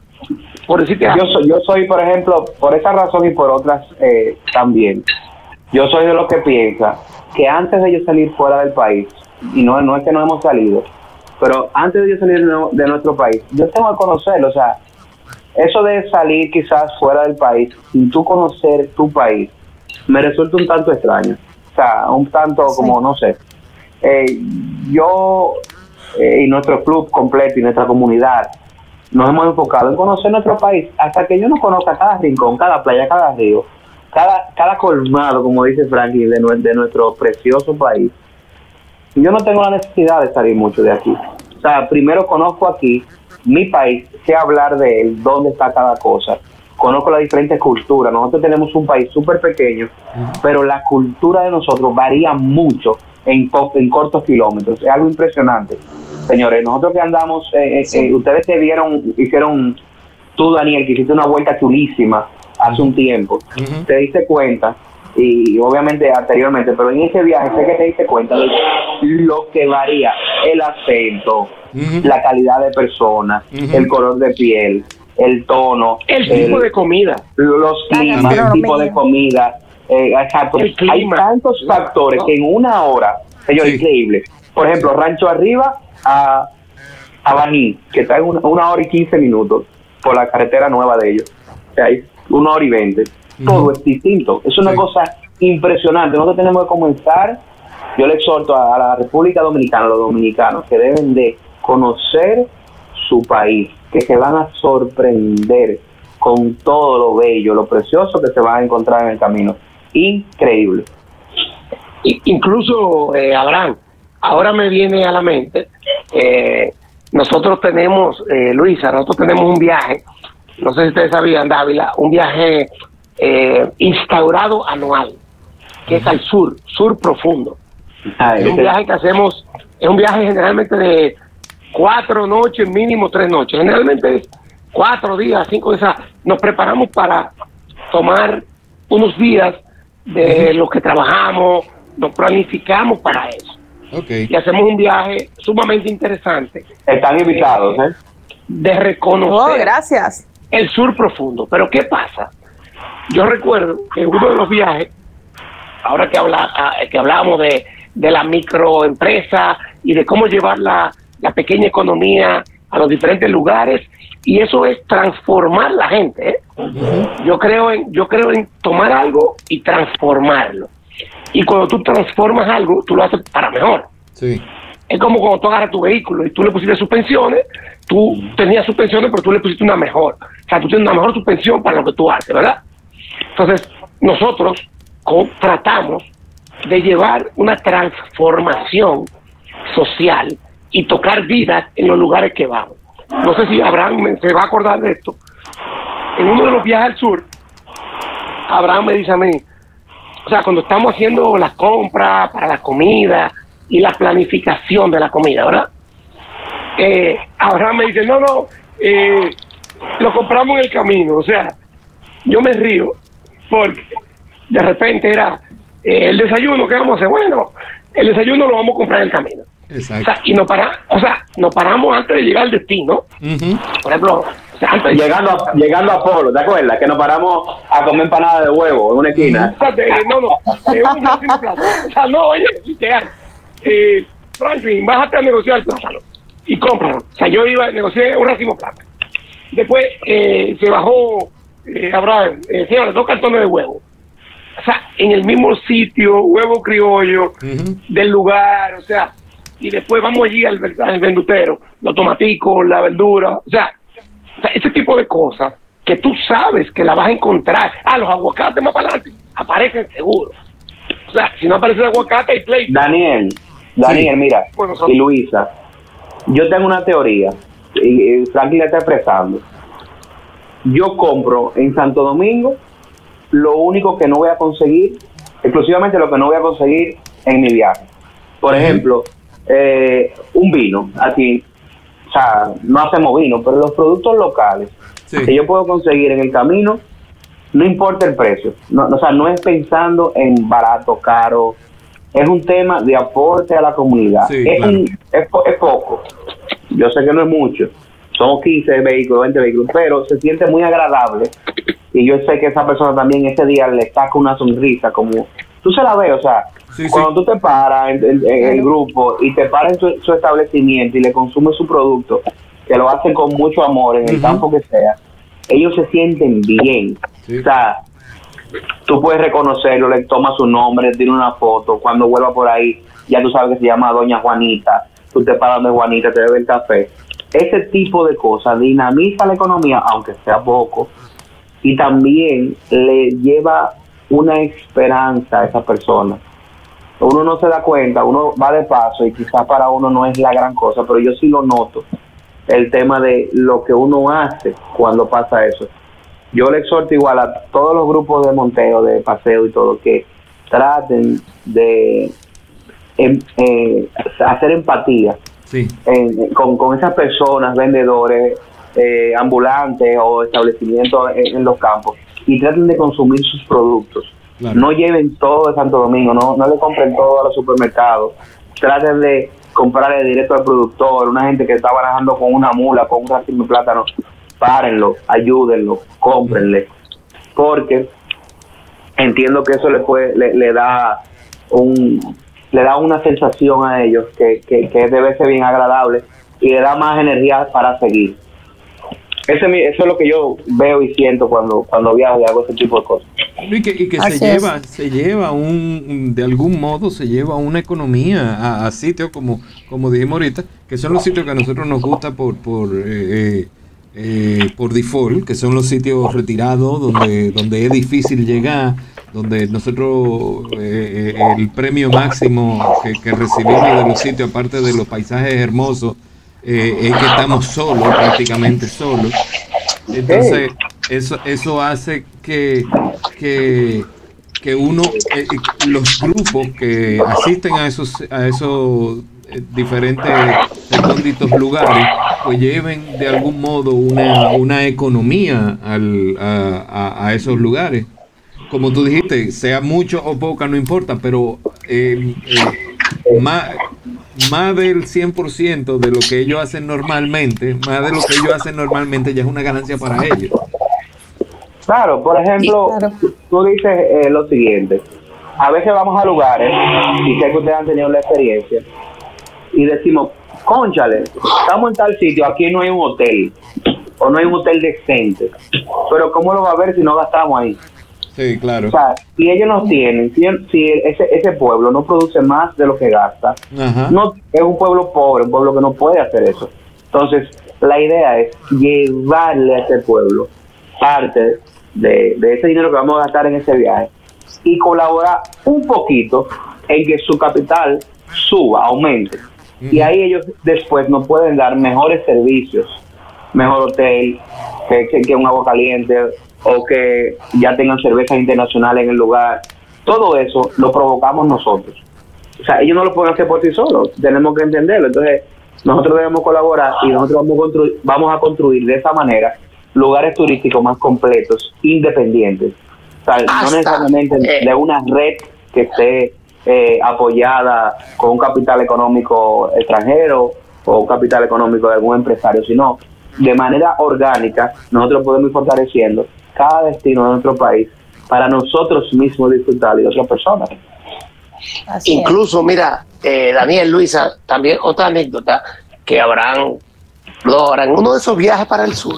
por decirte Yo algo. soy, yo soy, por ejemplo, por esa razón y por otras eh, también, yo soy de los que piensa que antes de yo salir fuera del país, y no, no es que no hemos salido, pero antes de yo salir de, de nuestro país, yo tengo que conocerlo, o sea, eso de salir quizás fuera del país sin tú conocer tu país, me resulta un tanto extraño, o sea, un tanto como, no sé, eh, yo eh, y nuestro club completo y nuestra comunidad nos hemos enfocado en conocer nuestro país hasta que yo no conozca cada rincón, cada playa, cada río, cada, cada colmado, como dice Franklin, de, de nuestro precioso país. Yo no tengo la necesidad de salir mucho de aquí. O sea, primero conozco aquí mi país, sé hablar de él, dónde está cada cosa. Conozco las diferentes culturas. Nosotros tenemos un país súper pequeño, pero la cultura de nosotros varía mucho en, co- en cortos kilómetros. Es algo impresionante. Señores, nosotros que andamos, eh, eh, eh, ustedes que vieron, hicieron, tú Daniel, que hiciste una vuelta chulísima hace un tiempo, te diste cuenta, y obviamente anteriormente, pero en ese viaje sé que te diste cuenta de lo que varía el acento, la calidad de persona, el color de piel, el tono, El tipo de comida. los climas, el tipo de comida. Eh, exacto. Hay tantos factores que en una hora, señor, Sí. increíble. Por ejemplo, Rancho Arriba a, a Baní, que está en una, una hora y quince minutos por la carretera nueva de ellos. O sea, hay una hora y veinte. Todo Ujú. es distinto. Es una Sí. cosa impresionante. Nosotros tenemos que comenzar. Yo le exhorto a, a la República Dominicana, a los dominicanos, que deben de conocer su país, que se van a sorprender con todo lo bello, lo precioso que se van a encontrar en el camino. Increíble. I- incluso, eh, Abraham, ahora me viene a la mente, eh, nosotros tenemos, eh, Luisa, nosotros tenemos un viaje, no sé si ustedes sabían, Dávila, un viaje eh, instaurado anual, que es al sur, sur profundo. Ay, Es un ese- viaje que hacemos, es un viaje generalmente de cuatro noches, mínimo tres noches. Generalmente es cuatro días, cinco días. Nos preparamos para tomar unos días de los que trabajamos, nos planificamos para eso. Y hacemos un viaje sumamente interesante Están invitados, ¿eh? de Oh, reconocer gracias. el sur profundo. Pero ¿qué pasa? Yo recuerdo que uno de los viajes, ahora que, habla, ah, que hablábamos de, de la microempresa y de cómo llevar la, la pequeña economía a los diferentes lugares, y eso es transformar la gente. ¿eh? Yo creo en yo creo en tomar algo y transformarlo. Y cuando tú transformas algo, tú lo haces para mejor. Sí. Es como cuando tú agarras tu vehículo y tú le pusiste suspensiones, tú tenías suspensiones, pero tú le pusiste una mejor. O sea, tú tienes una mejor suspensión para lo que tú haces, ¿verdad? Entonces, nosotros tratamos de llevar una transformación social y tocar vidas en los lugares que vamos. No sé si Abraham se va a acordar de esto. En uno de los viajes al sur, Abraham me dice a mí, o sea, cuando estamos haciendo las compras para la comida y la planificación de la comida, ¿verdad? Eh, Abraham me dice, no, no, eh, lo compramos en el camino. O sea, yo me río porque de repente era eh, el desayuno, ¿qué vamos a hacer? Bueno, el desayuno lo vamos a comprar en el camino. O Exacto. sea, y nos, para, o sea, nos paramos antes de llegar al destino. Por ejemplo, o sea, antes de Llegando a, llegando a Polo, ¿te acuerdas? Que nos paramos a comer empanada de huevo en una esquina. O sea, de- no, no, de un (laughs) plátano. O sea, no, oye, literal. Eh, Franklin, bájate a negociar el plátano y cómpralo. O sea, yo iba a negociar un racimo plátano. Después eh, se bajó, eh, Abraham, eh, señores, dos cartones de huevo. O sea, en el mismo sitio, huevo criollo, del lugar, o sea, y después vamos allí al, al vendutero, los tomaticos, la verdura, o sea, o sea, ese tipo de cosas que tú sabes que la vas a encontrar. Ah, los aguacates más para adelante aparecen seguro. O sea, si no aparece el aguacate, hay play. Daniel, Daniel, mira, Bueno, son- y Luisa, yo tengo una teoría, y, y Franklin la está expresando. Yo compro en Santo Domingo lo único que no voy a conseguir, exclusivamente lo que no voy a conseguir en mi viaje. Por ejemplo, eh, un vino, aquí, o sea, no hacemos vino, pero los productos locales Sí. que yo puedo conseguir en el camino, no importa el precio. No, o sea, no es pensando en barato, caro. Es un tema de aporte a la comunidad. Sí, es, claro. un- es, es poco. Yo sé que no es mucho. Son 15 vehículos, 20 vehículos, pero se siente muy agradable. Y yo sé que esa persona también ese día le saca una sonrisa, como tú se la ves, o sea, Sí, sí. cuando tú te paras en, en- en el grupo y te paras en su, su establecimiento y le consumes su producto, que lo hacen con mucho amor en el campo que sea, ellos se sienten bien. Sí. O sea, tú puedes reconocerlo, le tomas su nombre, le tiras una foto, cuando vuelva por ahí, ya tú sabes que se llama Doña Juanita, tú te paras de Juanita, te bebe el café. Ese tipo de cosas dinamiza la economía, aunque sea poco, y también le lleva una esperanza a esa persona. Uno no se da cuenta, uno va de paso y quizás para uno no es la gran cosa, pero yo sí lo noto, el tema de lo que uno hace cuando pasa eso. Yo le exhorto igual a todos los grupos de monteo, de paseo y todo, que traten de em- eh, hacer empatía Sí. en- con, con esas personas, vendedores, eh, ambulantes o establecimientos en, en los campos y traten de consumir sus productos. Claro. No lleven todo de Santo Domingo, no, no le compren todo a los supermercados. Traten de comprarle directo al productor, una gente que está barajando con una mula, con un racimo de plátano. Párenlo, ayúdenlo, cómprenle. Porque entiendo que eso le, puede, le, le da un le da una sensación a ellos que, que, que debe ser bien agradable y le da más energía para seguir. Ese, es mi- eso es lo que yo veo y siento cuando, cuando viajo y hago ese tipo de cosas. Y que, y que Así se es. lleva, se lleva un, de algún modo se lleva una economía a, a sitios como, como dijimos ahorita, que son los sitios que a nosotros nos gusta por, por, eh, eh, eh, por default, que son los sitios retirados donde, donde es difícil llegar, donde nosotros eh, eh, el premio máximo que, que recibimos de los sitios, aparte de los paisajes hermosos, eh, es que estamos solos, prácticamente solos. Entonces, eso, eso hace que, que, que uno, eh, los grupos que asisten a esos, a esos eh, diferentes recónditos lugares, pues lleven de algún modo una, una economía al, a, a- a esos lugares. como tú dijiste, sea mucho o poca, no importa, pero eh, eh, más, más del 100% de lo que ellos hacen normalmente, más de lo que ellos hacen normalmente ya es una ganancia para ellos. Claro, por ejemplo, Claro. tú dices eh, lo siguiente. A veces vamos a lugares, y sé que ustedes han tenido la experiencia, y decimos, conchale, estamos en tal sitio, aquí no hay un hotel, o no hay un hotel decente. Pero ¿cómo lo va a ver si no gastamos ahí? Sí, claro. O sea, si ellos no tienen, si, si ese, ese pueblo no produce más de lo que gasta, Ajá. no es un pueblo pobre, un pueblo que no puede hacer eso. Entonces, la idea es llevarle a ese pueblo parte de, de ese dinero que vamos a gastar en ese viaje y colaborar un poquito en que su capital suba, aumente. Y ahí ellos después nos pueden dar mejores servicios, mejor hotel, que, que, que un agua caliente o que ya tengan cervezas internacionales en el lugar. Todo eso lo provocamos nosotros. O sea, ellos no lo pueden hacer por sí solos, tenemos que entenderlo. Entonces, nosotros debemos colaborar y nosotros vamos a construir, vamos a construir de esa manera lugares turísticos más completos, independientes. O sea, no necesariamente eh, de una red que esté eh, apoyada con un capital económico extranjero o un capital económico de algún empresario, sino de manera orgánica nosotros podemos ir fortaleciendo cada destino de nuestro país para nosotros mismos disfrutar y otras personas. Así es. Incluso, mira, eh, Daniel, Luisa, también otra anécdota que Abraham, lo en uno de esos viajes para el sur,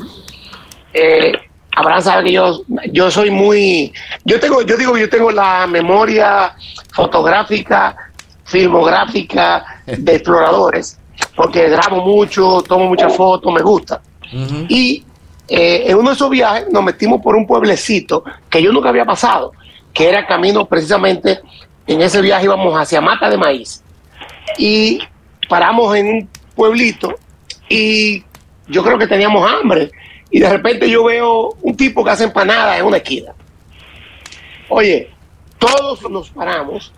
eh, Abraham sabe que yo, yo soy muy, yo tengo, yo digo que yo tengo la memoria fotográfica, filmográfica de (laughs) exploradores, porque grabo mucho, tomo muchas fotos, me gusta. Y eh, en uno de esos viajes nos metimos por un pueblecito que yo nunca había pasado, que era camino precisamente, en ese viaje íbamos hacia Mata de Maíz. Y paramos en un pueblito y yo creo que teníamos hambre. Y de repente yo veo un tipo que hace empanadas en una esquina. Oye, todos nos paramos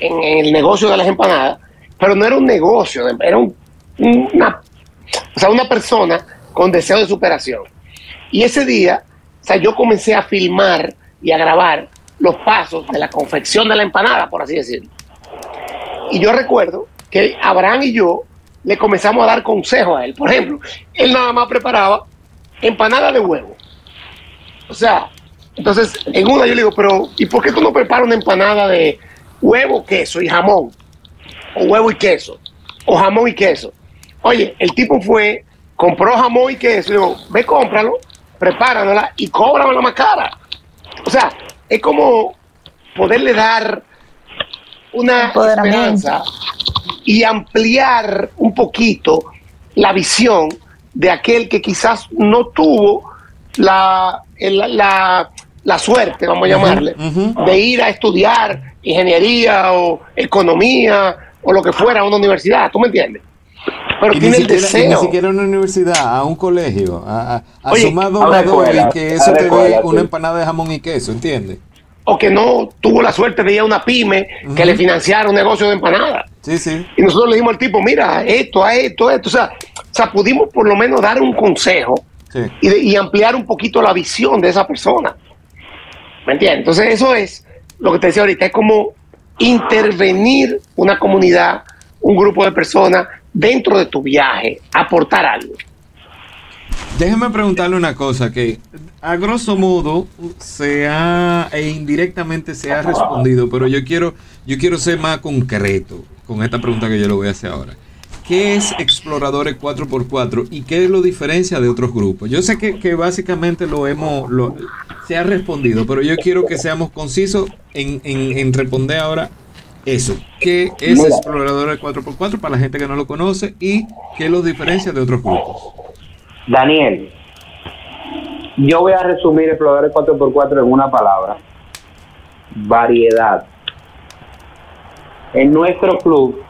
en, el negocio de las empanadas, pero no era un negocio, era un- una, o sea, una persona con deseo de superación. Y ese día, o sea, yo comencé a filmar y a grabar los pasos de la confección de la empanada, por así decirlo. Y yo recuerdo que Abraham y yo le comenzamos a dar consejos a él. Por ejemplo, él nada más preparaba empanada de huevo. O sea, entonces en una yo le digo, pero ¿y por qué tú no preparas una empanada de huevo, queso y jamón? O huevo y queso. O jamón y queso. Oye, el tipo fue, compró jamón y queso. Y digo, ve, cómpralo, prepárala y cóbramela más cara. O sea, es como poderle dar una esperanza y ampliar un poquito la visión de aquel que quizás no tuvo la, la, la suerte, vamos a llamarle, de ir a estudiar ingeniería o economía o lo que fuera a una universidad, ¿tú me entiendes? Pero Y tiene el siquiera, y ni deseo. siquiera a una universidad, a un colegio, a, a, Oye, a una escuela, y que eso te dé una empanada de jamón y queso, ¿entiendes? o que no tuvo la suerte de ir a una pyme que le financiara un negocio de empanadas. Sí, sí. Y nosotros le dijimos al tipo, mira, esto, a esto, esto. O sea, o sea, pudimos por lo menos dar un consejo sí. y, de- y ampliar un poquito la visión de esa persona. ¿Me entiendes? Entonces eso es lo que te decía ahorita, es como intervenir una comunidad, un grupo de personas dentro de tu viaje, aportar algo. Déjeme preguntarle una cosa que a grosso modo se ha e indirectamente se ha respondido, pero yo quiero yo quiero ser más concreto con esta pregunta que yo le voy a hacer ahora. ¿Qué es Exploradores 4x4 y qué lo diferencia de otros grupos? Yo sé que, que básicamente lo hemos lo- se ha respondido, pero yo quiero que seamos concisos en, en- en responder ahora eso. ¿Qué es Mira. Exploradores 4x4 para la gente que no lo conoce y qué los diferencia de otros grupos? Daniel, yo voy a resumir Exploradores 4x4 en una palabra. Variedad. En nuestro club,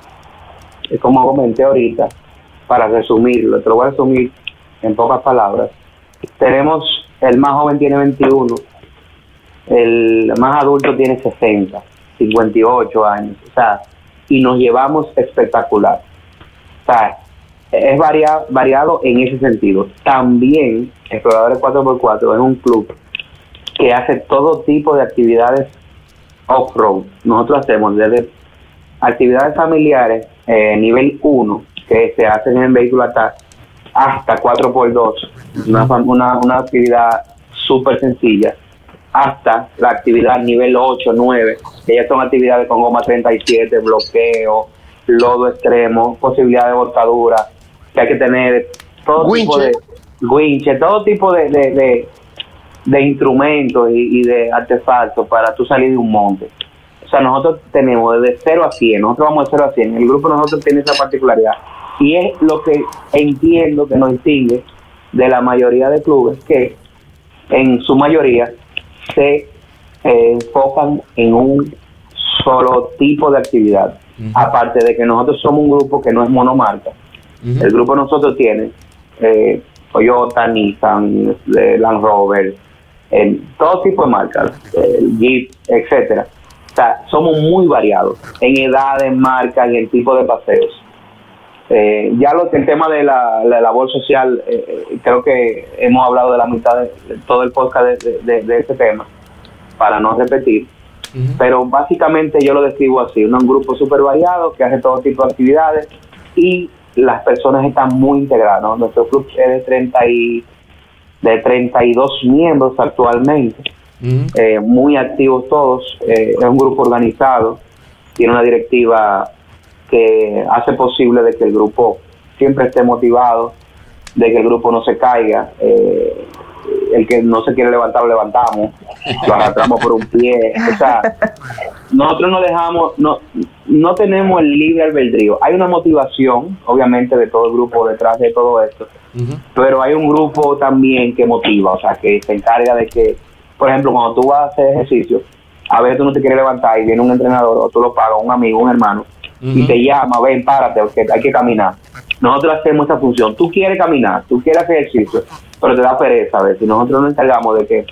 como comenté ahorita, para resumirlo, te lo voy a resumir en pocas palabras, tenemos, el más joven tiene 21, el más adulto tiene 60, 58 años, o sea, y nos llevamos espectacular. O sea, es varia- variado en ese sentido. También Exploradores 4x4 es un club que hace todo tipo de actividades off-road. Nosotros hacemos desde actividades familiares eh, nivel 1, que se hacen en vehículo hasta, hasta 4x2, una, una, una actividad súper sencilla, hasta la actividad nivel 8, 9, que ya son actividades con goma 37, bloqueo, lodo extremo, posibilidad de botadura, que hay que tener todo tipo de winche, todo tipo de, de, de- de instrumentos y, y de artefactos para tú salir de un monte. O sea, nosotros tenemos desde 0 a 100, nosotros vamos de 0 a 100, el grupo de nosotros tiene esa particularidad. Y es lo que entiendo que nos distingue de la mayoría de clubes que en su mayoría se eh, enfocan en un solo tipo de actividad. Aparte de que nosotros somos un grupo que no es monomarca, el grupo nosotros tiene eh, Toyota, Nissan, eh, Land Rover, en todo tipo de marcas, eh, Jeep, etcétera. O sea, somos muy variados en edades, marcas y el tipo de paseos. Eh, ya lo el tema de la, la labor social, eh, eh, creo que hemos hablado de la mitad de, de todo el podcast de, de, de ese tema, para no repetir. Pero básicamente yo lo describo así, un grupo súper variado que hace todo tipo de actividades y las personas están muy integradas. ¿no? Nuestro club es de, 30 y, de 32 miembros actualmente, eh, muy activos todos, es un grupo organizado, tiene una directiva que hace posible de que el grupo siempre esté motivado, de que el grupo no se caiga, eh, el que no se quiere levantar lo levantamos, lo arrastramos por un pie, o sea, nosotros no dejamos, no, no tenemos el libre albedrío, hay una motivación, obviamente, de todo el grupo detrás de todo esto, pero hay un grupo también que motiva, o sea, que se encarga de que, por ejemplo, cuando tú vas a hacer ejercicio, a veces tú no te quieres levantar y viene un entrenador o tú lo pagas, un amigo, un hermano, y te llama, ven, párate, porque hay que caminar. Nosotros hacemos esa función. Tú quieres caminar, tú quieres hacer ejercicio, pero te da pereza a veces. Nosotros nos encargamos de que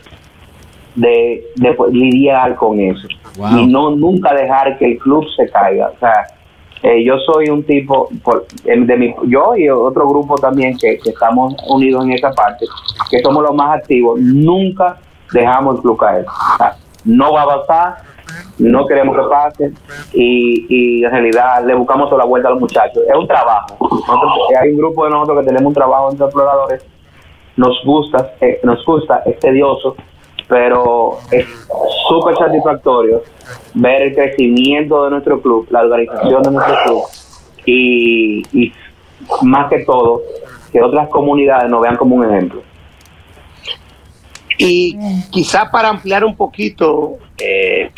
de, de pues, lidiar con eso Wow. y no nunca dejar que el club se caiga. O sea, eh, yo soy un tipo, por, de mi, yo y otro grupo también que, que estamos unidos en esa parte, que somos los más activos, nunca dejamos el club caer. O sea, no va a pasar, no queremos que pase y, en realidad le buscamos toda la vuelta a los muchachos. Es un trabajo. Nosotros- hay un grupo de nosotros que tenemos un trabajo entre exploradores, nos gusta, eh, nos gusta, es tedioso, pero es súper satisfactorio ver el crecimiento de nuestro club, la organización de nuestro club y, y más que todo que otras comunidades nos vean como un ejemplo. Y quizá para ampliar un poquito, eh,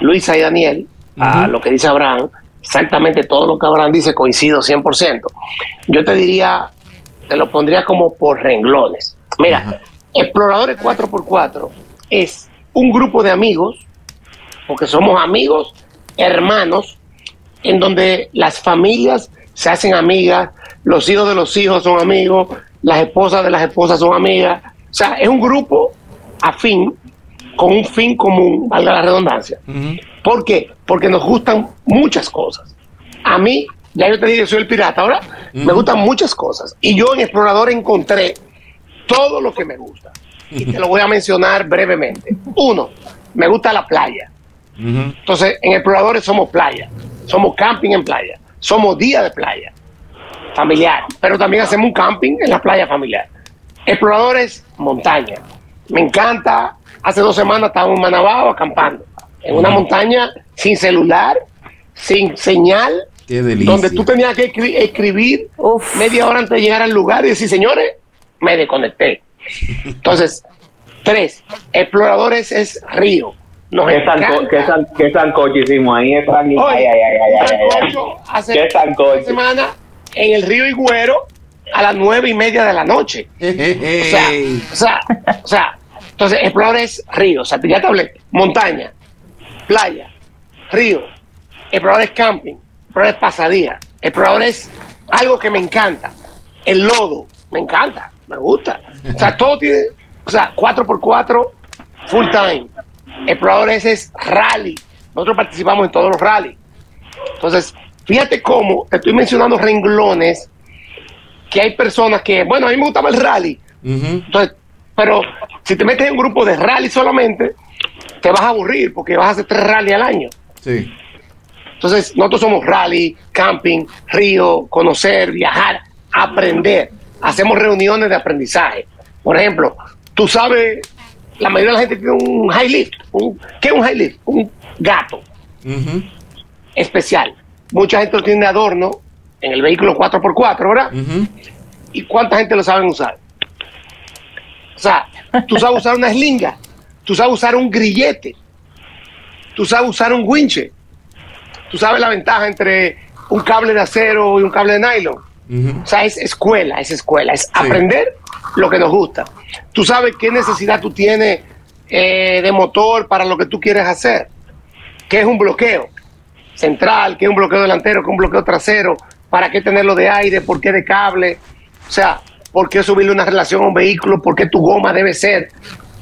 Luisa y Daniel, a lo que dice Abraham, exactamente todo lo que Abraham dice coincido 100%. Yo te diría, te lo pondría como por renglones. Mira. Exploradores 4x4 es un grupo de amigos, porque somos amigos, hermanos, en donde las familias se hacen amigas, los hijos de los hijos son amigos, las esposas de las esposas son amigas. O sea, es un grupo afín, con un fin común, valga la redundancia. ¿Por qué? Porque nos gustan muchas cosas. A mí, ya yo te dije, soy el pirata, ahora me gustan muchas cosas. Y yo en Explorador encontré todo lo que me gusta. Y te lo voy a mencionar brevemente. Uno, me gusta la playa. Entonces, en Exploradores somos playa, somos camping en playa, somos día de playa, familiar, pero también hacemos un camping en la playa familiar. Exploradores, montaña. Me encanta, hace dos semanas estábamos en Manabao acampando, en una montaña sin celular, sin señal, Qué delicia. donde tú tenías que escri- escribir Uf. media hora antes de llegar al lugar y decir, señores, me desconecté. (laughs) Entonces, tres, exploradores es río. Nos ¿Qué, sanco, qué, san- qué sancocho hicimos ahí, Franklin? Oye, Ay, ay, ay, ay, ay, ay, ay. sancocho hace ¿Qué sancocho? una semana en el río Higüero a las nueve y media de la noche. (laughs) O sea, o sea, o sea, entonces explores río, o sea, ya te hablé, montaña, playa, río, exploradores camping, exploradores pasadía, exploradores algo que me encanta, el lodo, me encanta, me gusta. O sea, todo tiene, o sea, 4x4 full time. Exploradores es rally. Nosotros participamos en todos los rally. Entonces, fíjate cómo te estoy mencionando renglones que hay personas que, bueno, a mí me gustaba el rally. Entonces, Pero si te metes en un grupo de rally solamente, te vas a aburrir porque vas a hacer tres rally al año. Sí. Entonces, nosotros somos rally, camping, río, conocer, viajar, aprender. Hacemos reuniones de aprendizaje. Por ejemplo, tú sabes, la mayoría de la gente tiene un high lift. Un, ¿Qué es un high lift? Un gato especial. Mucha gente lo tiene de adorno en el vehículo 4x4, ¿verdad? ¿Y cuánta gente lo saben usar? O sea, tú sabes usar una eslinga, tú sabes usar un grillete, tú sabes usar un winche, tú sabes la ventaja entre un cable de acero y un cable de nylon. O sea, es escuela, es escuela, es aprender lo que nos gusta. Tú sabes qué necesidad tú tienes eh, de motor para lo que tú quieres hacer. ¿Qué es un bloqueo central? ¿Qué es un bloqueo delantero? ¿Qué es un bloqueo trasero? ¿Para qué tenerlo de aire? ¿Por qué de cable? O sea, ¿por qué subirle una relación a un vehículo? ¿Por qué tu goma debe ser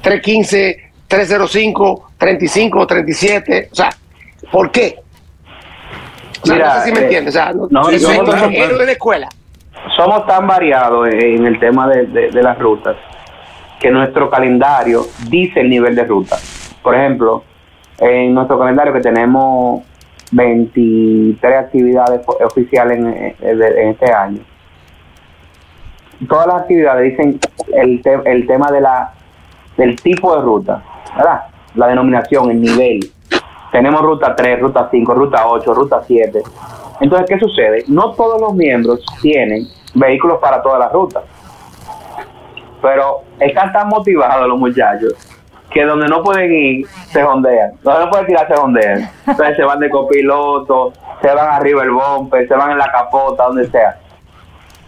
315, 305, 35 o 37? O sea, ¿por qué? O sea, Mira, no sé si me eh, entiendes. O sea, no, no, claro, héroe claro. de la escuela. somos tan variados en el tema de, de- de las rutas que nuestro calendario dice el nivel de ruta. Por ejemplo, en nuestro calendario que tenemos 23 actividades oficiales en, en- en este año, todas las actividades dicen el, te- el tema de la del tipo de ruta, ¿verdad? La denominación, el nivel. Tenemos ruta 3, ruta 5, ruta 8, ruta 7. Entonces, ¿qué sucede? No todos los miembros tienen vehículos para todas las rutas. Pero están tan motivados los muchachos que donde no pueden ir, se jondean. Donde no pueden tirar, se jondean. Entonces se van de copiloto, se van arriba el bumper, se van en la capota, donde sea.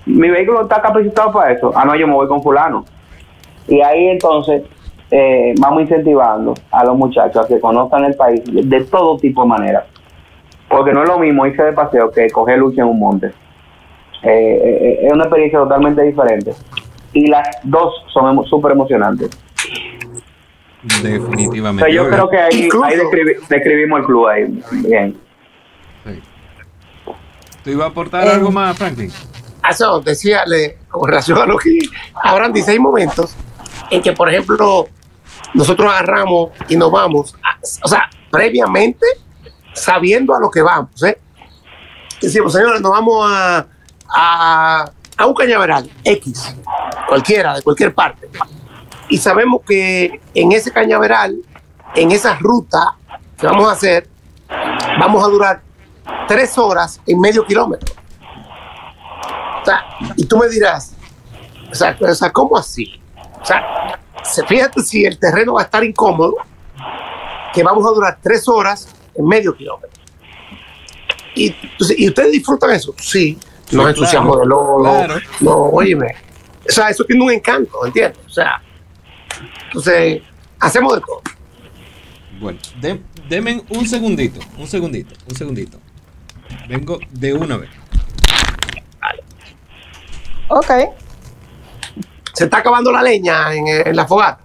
Mi vehículo está capacitado para eso. Ah, no, yo me voy con fulano. Y ahí entonces eh, vamos incentivando a los muchachos a que conozcan el país de, de todo tipo de maneras. Porque no es lo mismo irse de paseo que coger lucha en un monte. Eh, eh, es una experiencia totalmente diferente. Y las dos son emo- súper emocionantes. Definitivamente. O sea, yo creo que ahí, Incluso- ahí describi- describimos el club ahí. Bien. sí. ¿Tú ibas a aportar Eh, algo más, Franklin? Eso decía, le- con relación a lo que habrán 16 momentos en que, por ejemplo, nosotros agarramos y nos vamos, o sea, previamente sabiendo a lo que vamos, ¿eh? Decimos, señores, nos vamos a, a, a un cañaveral X, cualquiera, de cualquier parte. Y sabemos que en ese cañaveral, en esa ruta que vamos a hacer, vamos a durar tres horas en medio kilómetro. Sea, y tú me dirás, o sea, o sea, ¿cómo así? O sea, se- fíjate si el terreno va a estar incómodo, que vamos a durar tres horas en medio kilómetro. Y, ¿y ustedes disfrutan eso? Sí, Sí, no entusiasmo claro, de lodo, claro. no, óyeme. O sea, eso tiene un encanto, ¿entiendes? O sea, entonces, hacemos de todo. Bueno, de- denme un segundito, un segundito, un segundito. Vengo de una vez. Ok, Se está acabando la leña en, en la fogata.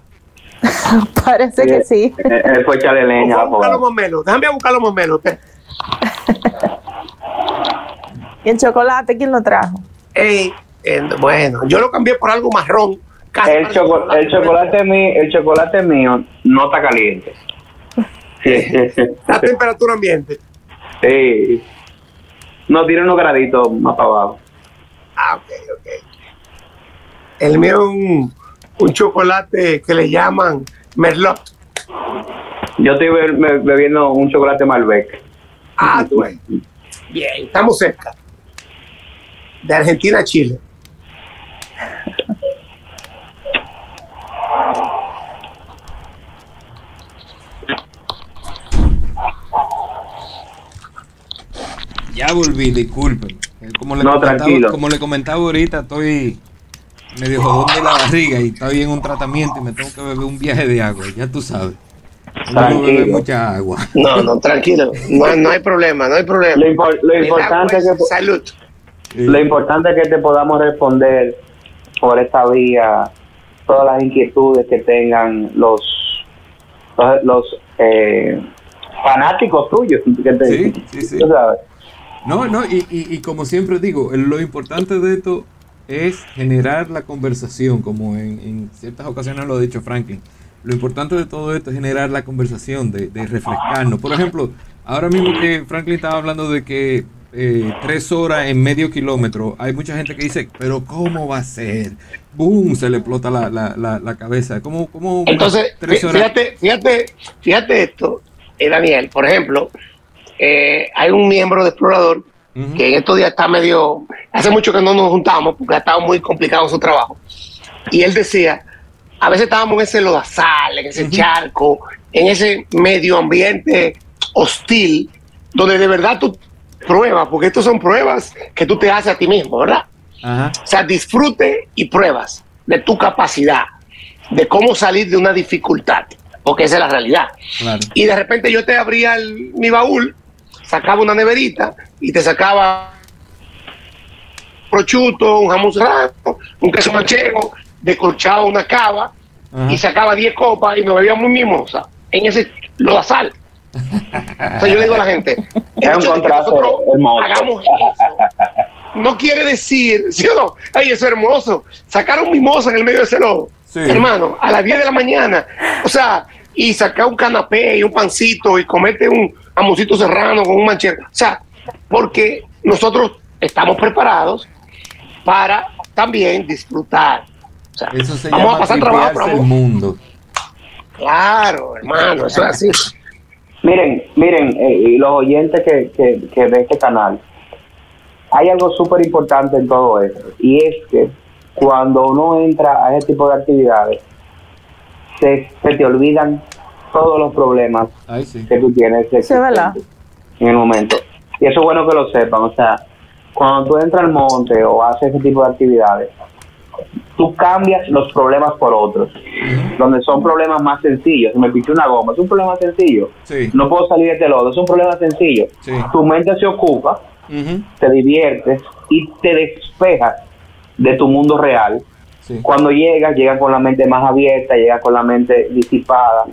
(laughs) parece que sí. Eh, fue echarle leña a buscar los. Déjame a buscar los mamelos. ¿ok? (laughs) ¿Y el chocolate quién lo trajo? Ey, eh, bueno, yo lo cambié por algo marrón. casi El, parece choco- el chocolate mío, el chocolate mío no está caliente. (laughs) La temperatura ambiente. sí. No, tiene unos graditos más para abajo. Ah, ok, ok. El mío es un, un chocolate que le llaman Merlot. Yo estoy be- be- bebiendo un chocolate Malbec. Ah, tú ves. Bien, estamos cerca. De Argentina a Chile. Ya volví, disculpen. Como le, No, comentaba, tranquilo. como le comentaba ahorita, estoy medio jodón de la barriga y estoy en un tratamiento y me tengo que beber un viaje de agua, ya tú sabes. No Tranquilo. beber mucha agua. No, no, tranquilo. No, no hay problema, no hay problema. Lo, impor- lo El importante agua es que salud. lo importante es que te podamos responder por esta vía todas las inquietudes que tengan los los, los, eh, fanáticos tuyos que te- Sí, sí, sí. tú sabes. No, no, y, y, y como siempre digo, lo importante de esto es generar la conversación, como en, en ciertas ocasiones lo ha dicho Franklin. Lo importante de todo esto es generar la conversación, de, de refrescarnos. Por ejemplo, ahora mismo que Franklin estaba hablando de que eh, tres horas en medio kilómetro, hay mucha gente que dice, pero ¿cómo va a ser? ¡Boom! Se le explota la, la, la, la cabeza. ¿Cómo, cómo Entonces, tres horas? fíjate, fíjate, fíjate esto, eh, Daniel, por ejemplo, eh, hay un miembro de Explorador que en estos días está medio, hace mucho que no nos juntamos porque ha estado muy complicado su trabajo. Y él decía, a veces estábamos en ese lodazal, en ese charco, en ese medio ambiente hostil, donde de verdad tú pruebas, porque estos son pruebas que tú te haces a ti mismo, ¿verdad? O sea, disfrute y pruebas de tu capacidad, de cómo salir de una dificultad, porque esa es la realidad. Claro. Y de repente yo te abría el- mi baúl, sacaba una neverita y te sacaba prosciutto, un jamón serrano, un queso manchego, descorchaba una cava Ajá. y sacaba 10 copas y nos bebíamos muy mimosa en ese lodazal. O sea, yo le digo a la gente, Es un hermoso. hagamos eso no quiere decir, ¿sí o no? Ay, eso es hermoso. Sacar un mimosa en el medio de ese lodo, Sí. hermano, a las 10 de la mañana. O sea, y sacar un canapé y un pancito y comerte un jamoncito serrano con un manchero. O sea, porque nosotros estamos preparados para también disfrutar. O sea, Eso se vamos llama a pasar trabajo, tripearse el vamos- mundo. Claro, hermano, eso es así. Miren, miren, eh, y los oyentes que, que, que de este canal, hay algo súper importante en todo esto, y es que cuando uno entra a ese tipo de actividades, se, se te olvidan todos los problemas Ay, sí. que tú tienes en el momento. Y eso es bueno que lo sepan, o sea, cuando tú entras al monte o haces ese tipo de actividades, tú cambias los problemas por otros, donde son problemas más sencillos. Si me piché una goma, es un problema sencillo. Sí. No puedo salir de este lodo, es un problema sencillo. Sí. Tu mente se ocupa, te diviertes y te despejas de tu mundo real. Sí. Cuando llegas, llegas con la mente más abierta, llegas con la mente disipada,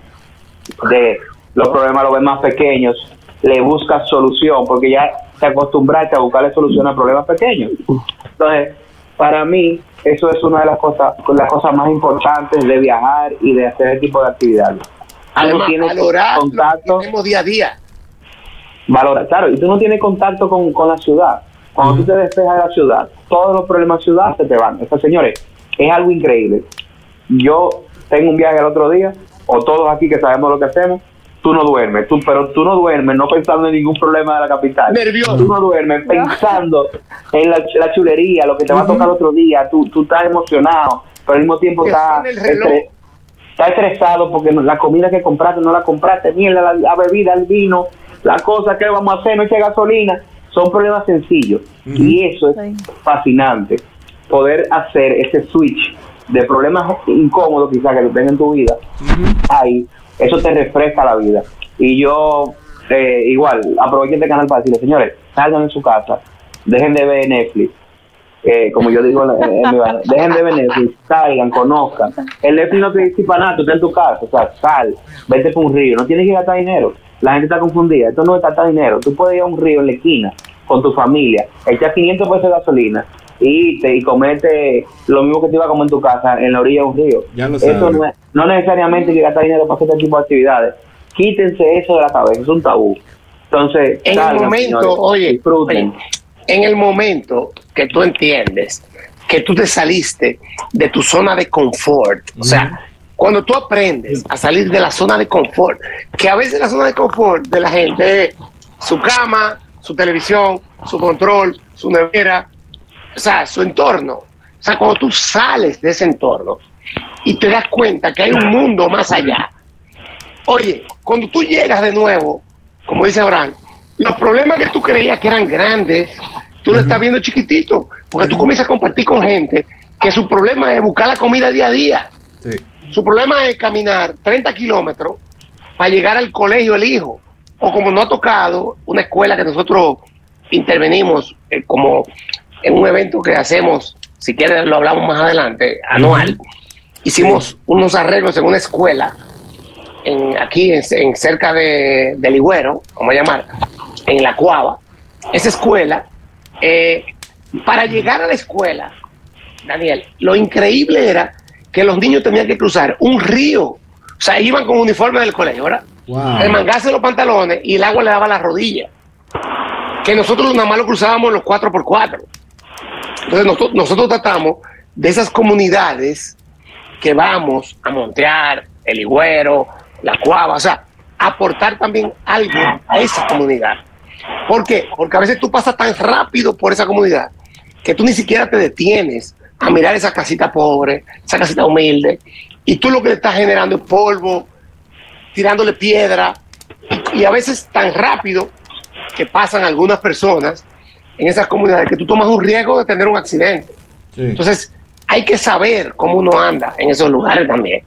de los problemas los ves más pequeños, le buscas solución, porque ya te acostumbraste a buscarle solución a problemas pequeños. Entonces, para mí, eso es una de las cosas, las cosas más importantes de viajar y de hacer ese tipo de actividades. Además, tienes valorar lo que contacto, tenemos día a día. valora, claro, y tú no tienes contacto con, con la ciudad. Cuando tú te despejas de la ciudad, todos los problemas de ciudad se te van. O sea, señores, es algo increíble. Yo tengo un viaje el otro día, o todos aquí que sabemos lo que hacemos, tú no duermes, tú, pero tú no duermes no pensando en ningún problema de la capital. Nervioso. Tú no duermes pensando en la, la chulería, lo que te va a tocar otro día, tú, tú estás emocionado, pero al mismo tiempo estás, el estás estresado porque la comida que compraste no la compraste, mierda, la, la bebida, el vino, la cosa que vamos a hacer, no eche gasolina, son problemas sencillos. Y eso es fascinante, poder hacer ese switch de problemas incómodos quizás que tú tengas en tu vida, ahí, eso te refresca la vida. Y yo, eh, igual, aprovecho este canal para decirle, señores, salgan en su casa, dejen de ver Netflix, eh, como yo digo en, en mi vaina, dejen de ver Netflix, salgan, conozcan. El Netflix no te dice para nada, tú estás en tu casa, o sea, sal, vete por un río, no tienes que gastar dinero. La gente está confundida, esto no es gastar dinero, tú puedes ir a un río en la esquina con tu familia, echar 500 pesos de gasolina y irte y comerte lo mismo que te iba a comer en tu casa en la orilla de un río. Ya lo Eso no, es- no necesariamente hay que gastar dinero para hacer este tipo de actividades. Quítense eso de la cabeza, es un tabú. Entonces, En el momento, señores, oye, disfruten. oye, en el momento que tú entiendes que tú te saliste de tu zona de confort, o sea, cuando tú aprendes a salir de la zona de confort, que a veces la zona de confort de la gente es su cama, su televisión, su control, su nevera, o sea, su entorno. O sea, cuando tú sales de ese entorno y te das cuenta que hay un mundo más allá, Oye, cuando tú llegas de nuevo, como dice Abraham, los problemas que tú creías que eran grandes, tú lo estás viendo chiquitito, porque tú comienzas a compartir con gente que su problema es buscar la comida día a día. Sí. Su problema es caminar 30 kilómetros para llegar al colegio el hijo. O como no ha tocado, una escuela que nosotros intervenimos eh, como en un evento que hacemos, si quieres lo hablamos más adelante, anual. Hicimos unos arreglos en una escuela en, aquí en, en cerca de, de Ligüero, vamos a llamar, en La Cuava. Esa escuela, eh, para llegar a la escuela, Daniel, lo increíble era que los niños tenían que cruzar un río. O sea, iban con uniforme del colegio, ¿verdad? Wow. Los pantalones y el agua le daba la rodilla. Que nosotros nada más lo cruzábamos los 4x4. Entonces nosotros, tratamos de esas comunidades que vamos a montear, el Higüero, la Cuava, o sea, aportar también algo a esa comunidad. ¿Por qué? Porque a veces tú pasas tan rápido por esa comunidad que tú ni siquiera te detienes a mirar esa casita pobre, esa casita humilde, y tú lo que estás generando es polvo, tirándole piedra, y a veces tan rápido que pasan algunas personas en esas comunidades que tú tomas un riesgo de tener un accidente. Sí. Entonces, hay que saber cómo uno anda en esos lugares también.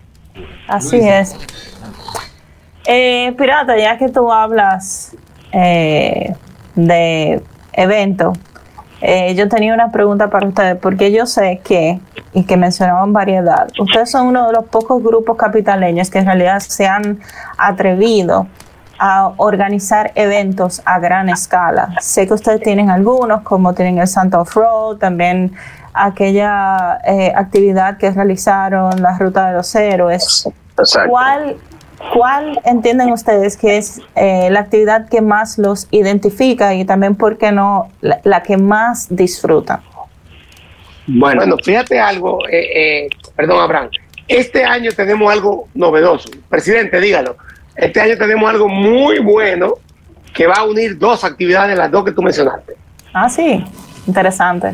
Así es. Eh, Pirata, ya que tú hablas eh, de evento, eh, yo tenía una pregunta para ustedes, porque yo sé que, y que mencionaban variedad, ustedes son uno de los pocos grupos capitaleños que en realidad se han atrevido a organizar eventos a gran escala. Sé que ustedes tienen algunos, como tienen el Santa Off-Road, también aquella eh, actividad que realizaron la Ruta de los Héroes. ¿Cuál, ¿Cuál entienden ustedes que es eh, la actividad que más los identifica y también, por qué no, la, la que más disfrutan? Bueno, Bueno, fíjate algo, eh, eh, perdón, Abraham. Este año tenemos algo novedoso. Presidente, dígalo. Este año tenemos algo muy bueno que va a unir dos actividades, las dos que tú mencionaste. Ah, sí, interesante.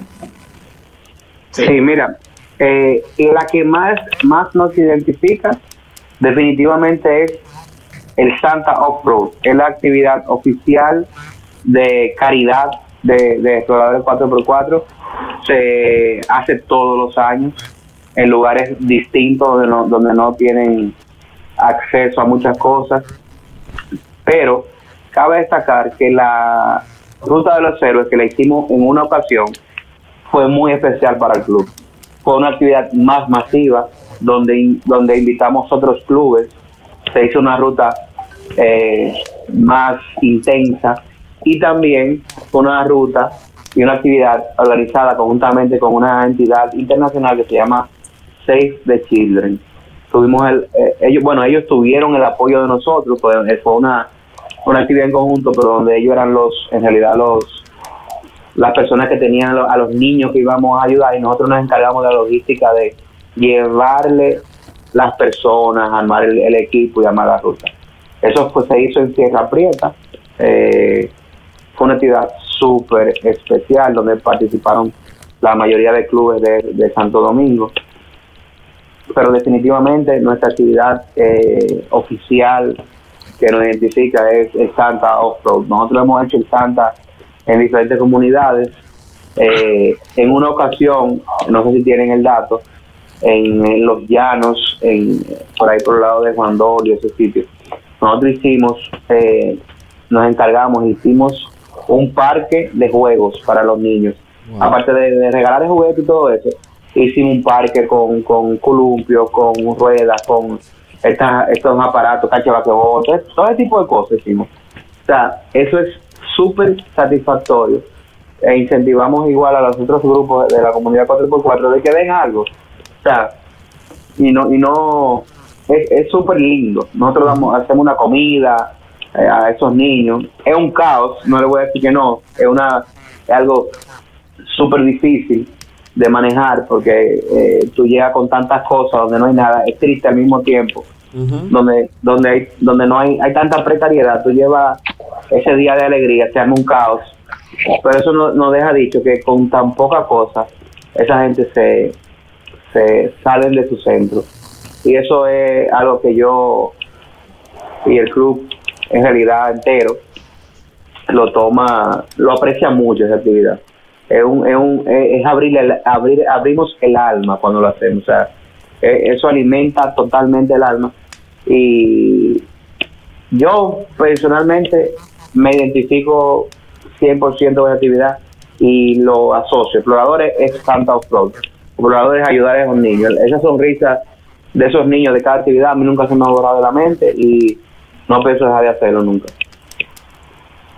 sí, mira, eh, la que más, más nos identifica definitivamente es el Santa Off-Road. Es la actividad oficial de caridad de, de Exploradores 4x4. Se hace todos los años en lugares distintos donde no, donde no tienen acceso a muchas cosas. Pero cabe destacar que la Ruta de los Héroes que la hicimos en una ocasión fue muy especial para el club. Fue una actividad más masiva donde, donde invitamos otros clubes. Se hizo una ruta eh, más intensa y también fue una ruta y una actividad organizada conjuntamente con una entidad internacional que se llama Save the Children. Tuvimos el, eh, ellos, bueno, ellos tuvieron el apoyo de nosotros, fue, fue una, una actividad en conjunto, pero donde ellos eran los, en realidad los, las personas que tenían a los niños que íbamos a ayudar y nosotros nos encargamos de la logística de llevarle las personas, armar el, el equipo y armar la ruta. Eso pues se hizo en Tierra Prieta. eh, fue una actividad súper especial donde participaron la mayoría de clubes de, de Santo Domingo. Pero definitivamente nuestra actividad eh, oficial que nos identifica es el Santa Off-Road. Nosotros hemos hecho el Santa en diferentes comunidades. Eh, en una ocasión, no sé si tienen el dato, en, en los llanos, en, por ahí por el lado de Juan Dolio, ese sitio, nosotros hicimos, eh, nos encargamos, hicimos un parque de juegos para los niños. Wow. Aparte de, de regalar juguetes y todo eso, hicimos un parque con, con columpios, con ruedas, con estas, estos aparatos, cachabaquebol, todo, todo ese tipo de cosas hicimos. O sea, eso es súper satisfactorio e incentivamos igual a los otros grupos de la comunidad 4x4 de que den algo. O sea, y no, y no, es es súper lindo. Nosotros damos, hacemos una comida eh, a esos niños. Es un caos, no le voy a decir que no, es, una, es algo súper difícil de manejar porque eh, tú llegas con tantas cosas donde no hay nada, es triste al mismo tiempo. Donde donde hay donde no hay hay tanta precariedad tú llevas ese día de alegría se arma un caos. Pero eso no, no deja dicho que con tan poca cosa esa gente se se salen de su centro. Y eso es algo que yo y el club en realidad entero lo toma lo aprecia mucho esa actividad es un es un es abrir el, abrir abrimos el alma cuando lo hacemos o sea eh, eso alimenta totalmente el alma y yo personalmente me identifico 100% con la actividad y lo asocio. Exploradores es Santa Off-Road. Exploradores es ayudar a esos niños. Esa sonrisa de esos niños de cada actividad a mí nunca se me ha borrado de la mente y no pienso dejar de hacerlo nunca.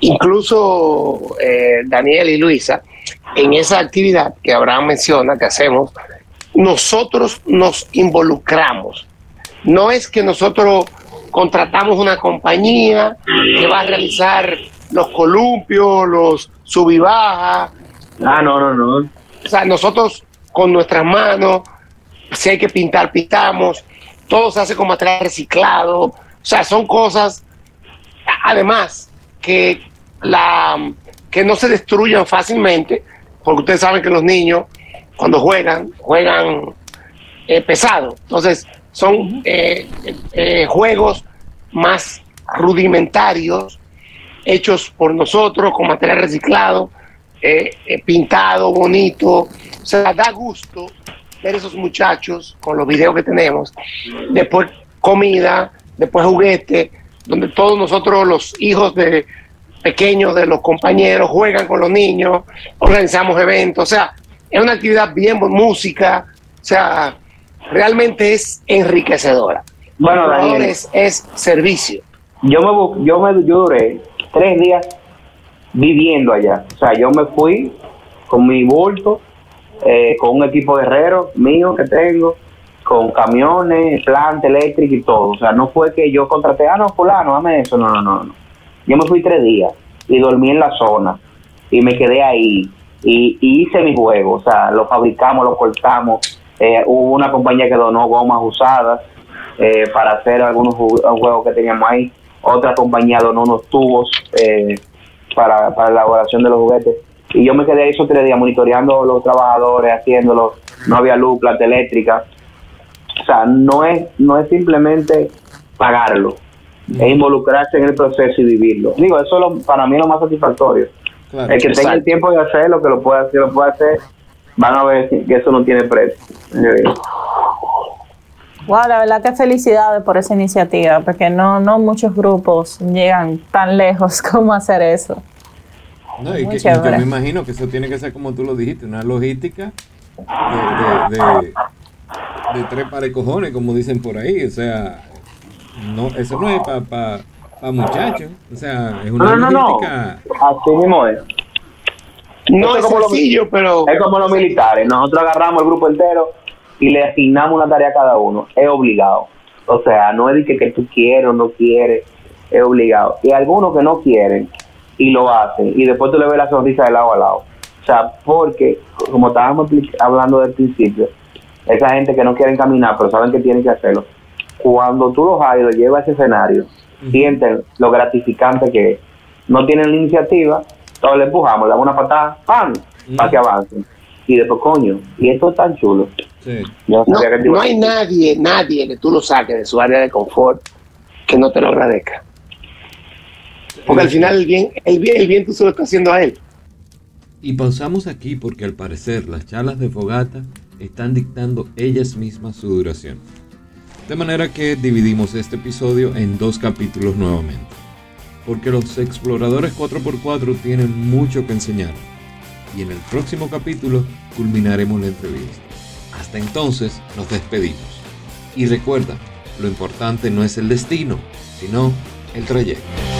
Incluso eh, Daniel y Luisa, en esa actividad que Abraham menciona que hacemos, nosotros nos involucramos. No es que nosotros contratamos una compañía que va a realizar los columpios, los sub y baja. Ah, no, no, no. O sea, nosotros con nuestras manos, si hay que pintar, pintamos. Todo se hace con material reciclado. O sea, son cosas, además, que, la, que no se destruyen fácilmente, porque ustedes saben que los niños, cuando juegan, juegan eh, pesado. Entonces, son eh, eh, juegos más rudimentarios, hechos por nosotros, con material reciclado, eh, eh, pintado, bonito. O sea, da gusto ver esos muchachos con los videos que tenemos. Después comida, después juguete, donde todos nosotros, los hijos de pequeños de los compañeros, juegan con los niños, organizamos eventos. O sea, es una actividad bien, música. O sea, realmente es enriquecedora. Bueno, Daniel. es, es servicio. Yo me, yo me yo duré tres días viviendo allá. O sea, yo me fui con mi bulto, eh, con un equipo de mío que tengo, con camiones, planta eléctrica y todo. O sea, no fue que yo contraté, ah, no, fulano, dame eso. No, no, no, no. Yo me fui tres días y dormí en la zona y me quedé ahí y, hice mi juego. O sea, lo fabricamos, lo cortamos. Eh, hubo una compañía que donó gomas usadas eh, para hacer algunos ju- juegos que teníamos ahí. Otra compañía donó unos tubos eh, para, para la elaboración de los juguetes. Y yo me quedé ahí esos tres días monitoreando los trabajadores, haciéndolo. No había luz, planta eléctrica. O sea, no es, no es simplemente pagarlo, es involucrarse en el proceso y vivirlo. Digo, eso es lo- para mí es lo más satisfactorio. Claro. el que tenga el exacto. tiempo de hacerlo, que lo pueda hacer, lo puede hacer, van a ver que eso no tiene precio. Wow, la verdad que felicidades por esa iniciativa, porque no, no muchos grupos llegan tan lejos (laughs) como hacer eso. No, y que, y chévere. que me imagino que eso tiene que ser como tú lo dijiste, una logística de, de, de, de tres pares cojones, como dicen por ahí. O sea, no, eso no es para pa, pa muchachos. O sea, es una No, no, no. Así mismo es. No es como lo- sencillo, pero Es como los militares. Nosotros agarramos el grupo entero y le asignamos una tarea a cada uno. Es obligado. O sea, no es de que, que tú quieres o no quieres. Es obligado. Y algunos que no quieren y lo hacen. Y después tú le ves la sonrisa de lado a lado. O sea, porque, como estábamos hablando del principio, esa gente que no quieren caminar, pero saben que tienen que hacerlo. Cuando tú los hay los llevas a ese escenario, sienten lo gratificante que es. No tienen la iniciativa, todos le empujamos, le damos una patada, ¡pam! para que avancen. Y después, coño, y esto es tan chulo. Sí. Yo no, hay nadie, nadie que tú lo saques de su área de confort que no te lo agradezca. Porque al final el bien, el bien, el bien tú se lo estás haciendo a él. Y pausamos aquí porque al parecer las charlas de fogata están dictando ellas mismas su duración. De manera que dividimos este episodio en dos capítulos nuevamente. Porque los exploradores 4x4 tienen mucho que enseñar. Y en el próximo capítulo culminaremos la entrevista. Hasta entonces nos despedimos. Y recuerda, lo importante no es el destino, sino el trayecto.